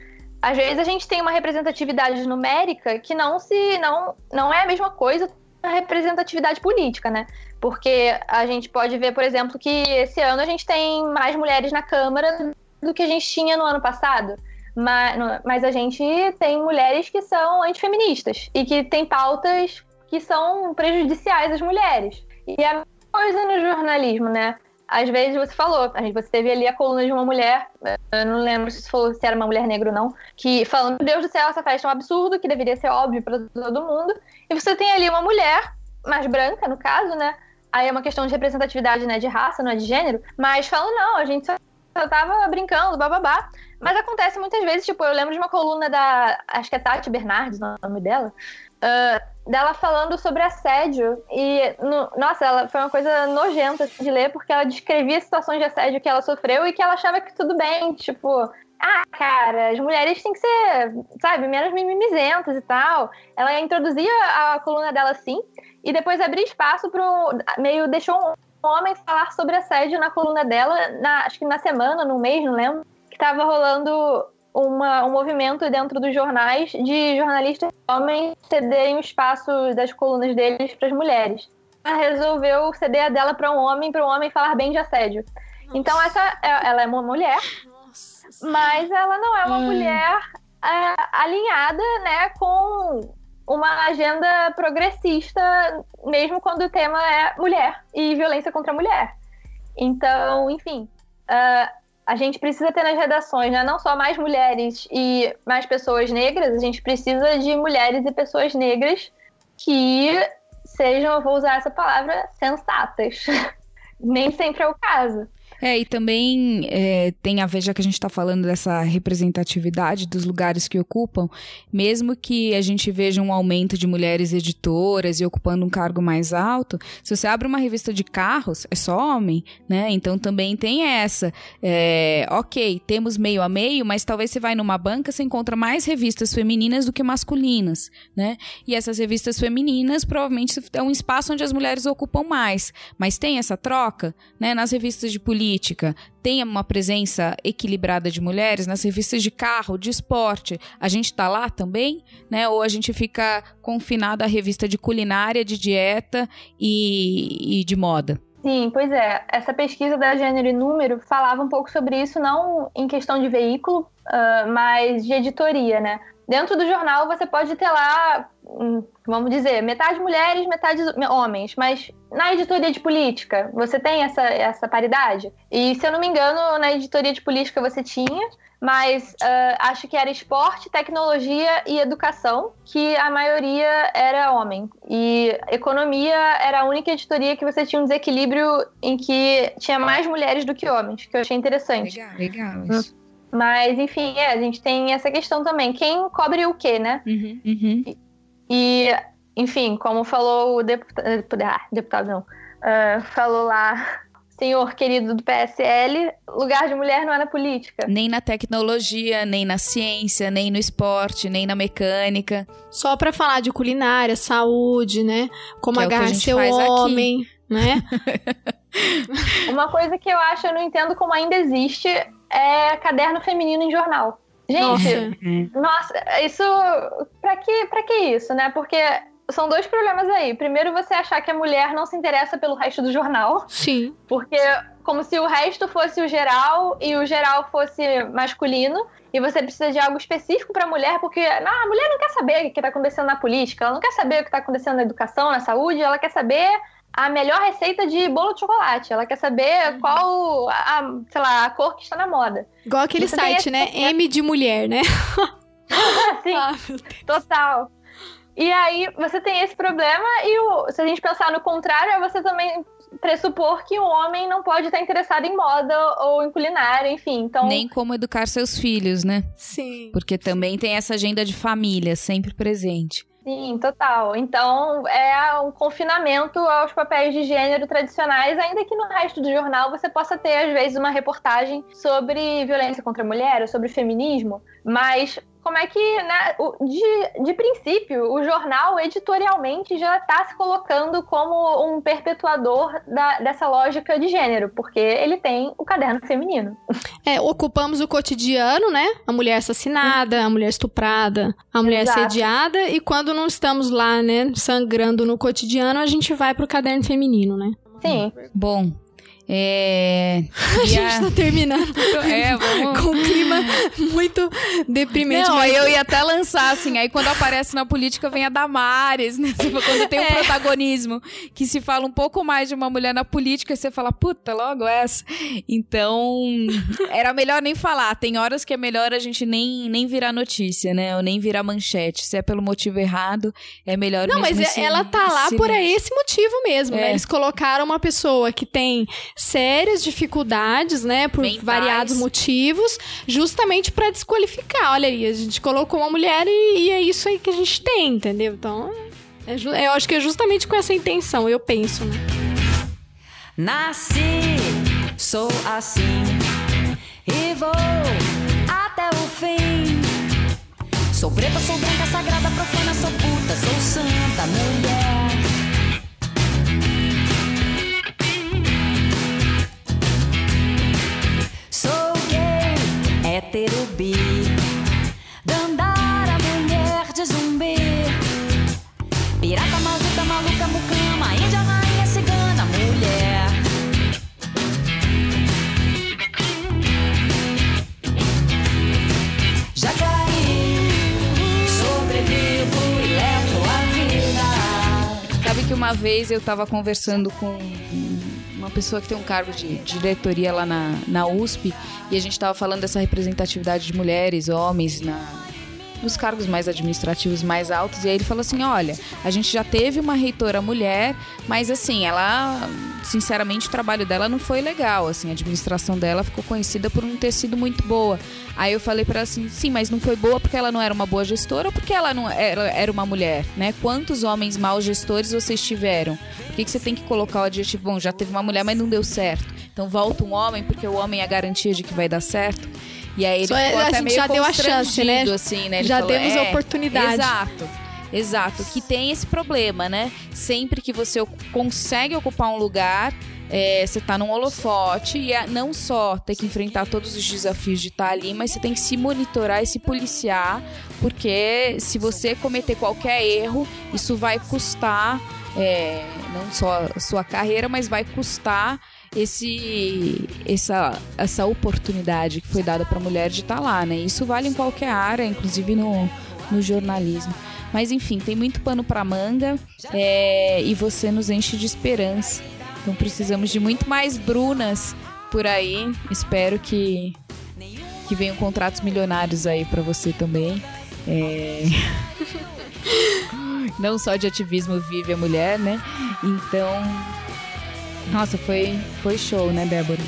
às vezes a gente tem uma representatividade numérica que não se não, não é a mesma coisa da representatividade política, né? Porque a gente pode ver, por exemplo, que esse ano a gente tem mais mulheres na Câmara do que a gente tinha no ano passado. Mas, mas a gente tem mulheres que são antifeministas e que têm pautas que são prejudiciais às mulheres. E a coisa no jornalismo, né? Às vezes você falou, você teve ali a coluna de uma mulher, eu não lembro se, falou, se era uma mulher negra ou não, que falando, meu Deus do céu, essa festa é um absurdo, que deveria ser óbvio para todo mundo. E você tem ali uma mulher, mais branca no caso, né? Aí é uma questão de representatividade, né, de raça, não é de gênero, mas falam, não, a gente só tava brincando, bababá. Mas acontece muitas vezes, tipo, eu lembro de uma coluna da, acho que é Tati Bernardes, o nome dela, uh, dela falando sobre assédio. E, no, nossa, ela foi uma coisa nojenta de ler, porque ela descrevia situações de assédio que ela sofreu e que ela achava que tudo bem, tipo, ah, cara, as mulheres têm que ser, sabe, menos mimizentas e tal. Ela introduzia a coluna dela assim, e depois abria espaço para meio deixou um homem falar sobre assédio na coluna dela, na, acho que na semana, no mês, não lembro, estava rolando uma, um movimento dentro dos jornais de jornalistas homens cederem o espaço das colunas deles para as mulheres. Ela resolveu ceder a dela para um homem, para um homem falar bem de assédio. Nossa. Então essa, é, ela é uma mulher, Nossa. mas ela não é uma hum. mulher é, alinhada, né, com uma agenda progressista, mesmo quando o tema é mulher e violência contra a mulher. Então, enfim, uh, a gente precisa ter nas redações né, não só mais mulheres e mais pessoas negras, a gente precisa de mulheres e pessoas negras que sejam, eu vou usar essa palavra, sensatas. Nem sempre é o caso. É, e também é, tem a ver, já que a gente está falando dessa representatividade dos lugares que ocupam, mesmo que a gente veja um aumento de mulheres editoras e ocupando um cargo mais alto, se você abre uma revista de carros, é só homem, né? Então também tem essa. É, ok, temos meio a meio, mas talvez você vai numa banca, você encontra mais revistas femininas do que masculinas, né? E essas revistas femininas provavelmente é um espaço onde as mulheres ocupam mais. Mas tem essa troca, né? Nas revistas de política política tenha uma presença equilibrada de mulheres nas revistas de carro, de esporte, a gente está lá também, né? Ou a gente fica confinado à revista de culinária, de dieta e, e de moda? Sim, pois é. Essa pesquisa da Gênero e Número falava um pouco sobre isso, não em questão de veículo, uh, mas de editoria, né? Dentro do jornal você pode ter lá, hum, vamos dizer, metade mulheres, metade homens, mas na editoria de política você tem essa, essa paridade? E se eu não me engano, na editoria de política você tinha, mas uh, acho que era esporte, tecnologia e educação, que a maioria era homem. E economia era a única editoria que você tinha um desequilíbrio em que tinha mais mulheres do que homens, que eu achei interessante. Legal, legal Hum. isso. Mas, enfim, é, a gente tem essa questão também. Quem cobre o quê, né? Uhum, uhum. E, enfim, como falou o deputado. Ah, deputado não. Ah, falou lá, senhor querido do PSL, lugar de mulher não é na política. Nem na tecnologia, nem na ciência, nem no esporte, nem na mecânica. Só pra falar de culinária, saúde, né? Como Que é agarrar gente seu faz aqui. homem, né? Uma coisa que eu acho, eu não entendo como ainda existe, é caderno feminino em jornal. Gente, nossa, isso. Pra que, pra que isso, né? Porque são dois problemas aí. Primeiro, você achar que a mulher não se interessa pelo resto do jornal. Sim. Porque, como se o resto fosse o geral e o geral fosse masculino. E você precisa de algo específico pra mulher, porque não, a mulher não quer saber o que está acontecendo na política, ela não quer saber o que está acontecendo na educação, na saúde, ela quer saber a melhor receita de bolo de chocolate. Ela quer saber qual, a, sei lá, a cor que está na moda. Igual aquele Você tem site, esse né? problema. M de mulher, né? Sim, total. E aí você tem esse problema e o- se a gente pensar no contrário, é você também pressupor que o homem não pode estar interessado em moda ou em culinária, enfim. Então, Nem como educar seus filhos, né? Sim. Porque também tem essa agenda de família sempre presente. Sim, total. Então, é um confinamento aos papéis de gênero tradicionais, ainda que no resto do jornal você possa ter, às vezes, uma reportagem sobre violência contra a mulher ou sobre feminismo, mas como é que, né, o- de, de princípio, o jornal editorialmente já está se colocando como um perpetuador da- dessa lógica de gênero, porque ele tem o caderno feminino. É, ocupamos o cotidiano, né? A mulher assassinada, a mulher estuprada, a mulher Exato. assediada. E quando não estamos lá, né, sangrando no cotidiano, a gente vai pro caderno feminino, né? Sim. Bom, é. A gente tá terminando É, vamos. com um clima muito deprimente. Não, mas- eu ia até lançar, assim, aí quando aparece na política vem a Damares, né? Tipo, Quando tem um É. protagonismo que se fala um pouco mais de uma mulher na política, você fala, puta, logo essa. Então, era melhor nem falar. Tem horas que é melhor a gente nem, nem virar notícia, né? Ou nem virar manchete. Se é pelo motivo errado, é melhor Não, mas esse ela tá lá por silêncio. esse motivo mesmo, né? É. Eles colocaram uma pessoa que tem sérias dificuldades, né, por Mentais. variados motivos, justamente pra desqualificar. Olha aí, a gente colocou uma mulher e, e é isso aí que a gente tem, entendeu? Então, é ju- eu acho que é justamente com essa intenção, eu penso, né? Nasci, sou assim e vou até o fim. Sou preta, sou branca, sagrada, profana, sou puta, sou santa mulher. Hétero bi, dandara, mulher de zumbi. Pirata, maldita, maluca, mucama, índia, rainha, cigana, mulher. Já caí, sobrevivo e levo a vida. Sabe que uma vez eu tava conversando com uma pessoa que tem um cargo de diretoria lá na, na USP e a gente tava falando dessa representatividade de mulheres, homens na, nos cargos mais administrativos mais altos. E aí ele falou assim: olha, a gente já teve uma reitora mulher, mas assim, ela, sinceramente, o trabalho dela não foi legal. Assim, a administração dela ficou conhecida por não ter sido muito boa. Aí eu falei pra ela assim: sim, mas não foi boa porque ela não era uma boa gestora ou porque ela não era, era uma mulher, né? Quantos homens maus gestores vocês tiveram? Por que, que você tem que colocar o adjetivo? Bom, já teve uma mulher, mas não deu certo. Então volta um homem porque o homem é a garantia de que vai dar certo. E aí ele Só é- ficou a até gente meio já deu a chance, né? assim, né? Já falou, demos é, oportunidade. Exato. Exato, que tem esse problema, né? Sempre que você consegue ocupar um lugar, é, você tá num holofote e é não só ter que enfrentar todos os desafios de estar ali, mas você tem que se monitorar e se policiar, porque se você cometer qualquer erro, isso vai custar é, não só a sua carreira, mas vai custar esse essa essa oportunidade que foi dada para mulher de estar lá, né? Isso vale em qualquer área, inclusive no no jornalismo. Mas enfim, tem muito pano para manga é, e você nos enche de esperança. Então precisamos de muito mais Brunas por aí. Espero que que venham contratos milionários aí para você também. É... Não só de ativismo vive a mulher, né? Então, nossa, foi foi show, né, Débora?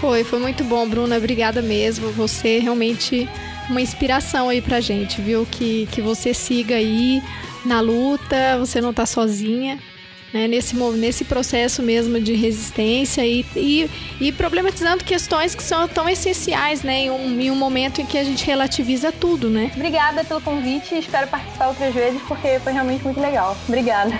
Foi, foi muito bom, Bruna. Obrigada mesmo. Você realmente uma inspiração aí pra gente, viu? Que, que você siga aí na luta, você não tá sozinha. Né, nesse, nesse processo mesmo de resistência e, e, e, problematizando questões que são tão essenciais, né? Em um, em um momento em que a gente relativiza tudo, né? Obrigada pelo convite e espero participar outras vezes porque foi realmente muito legal. Obrigada.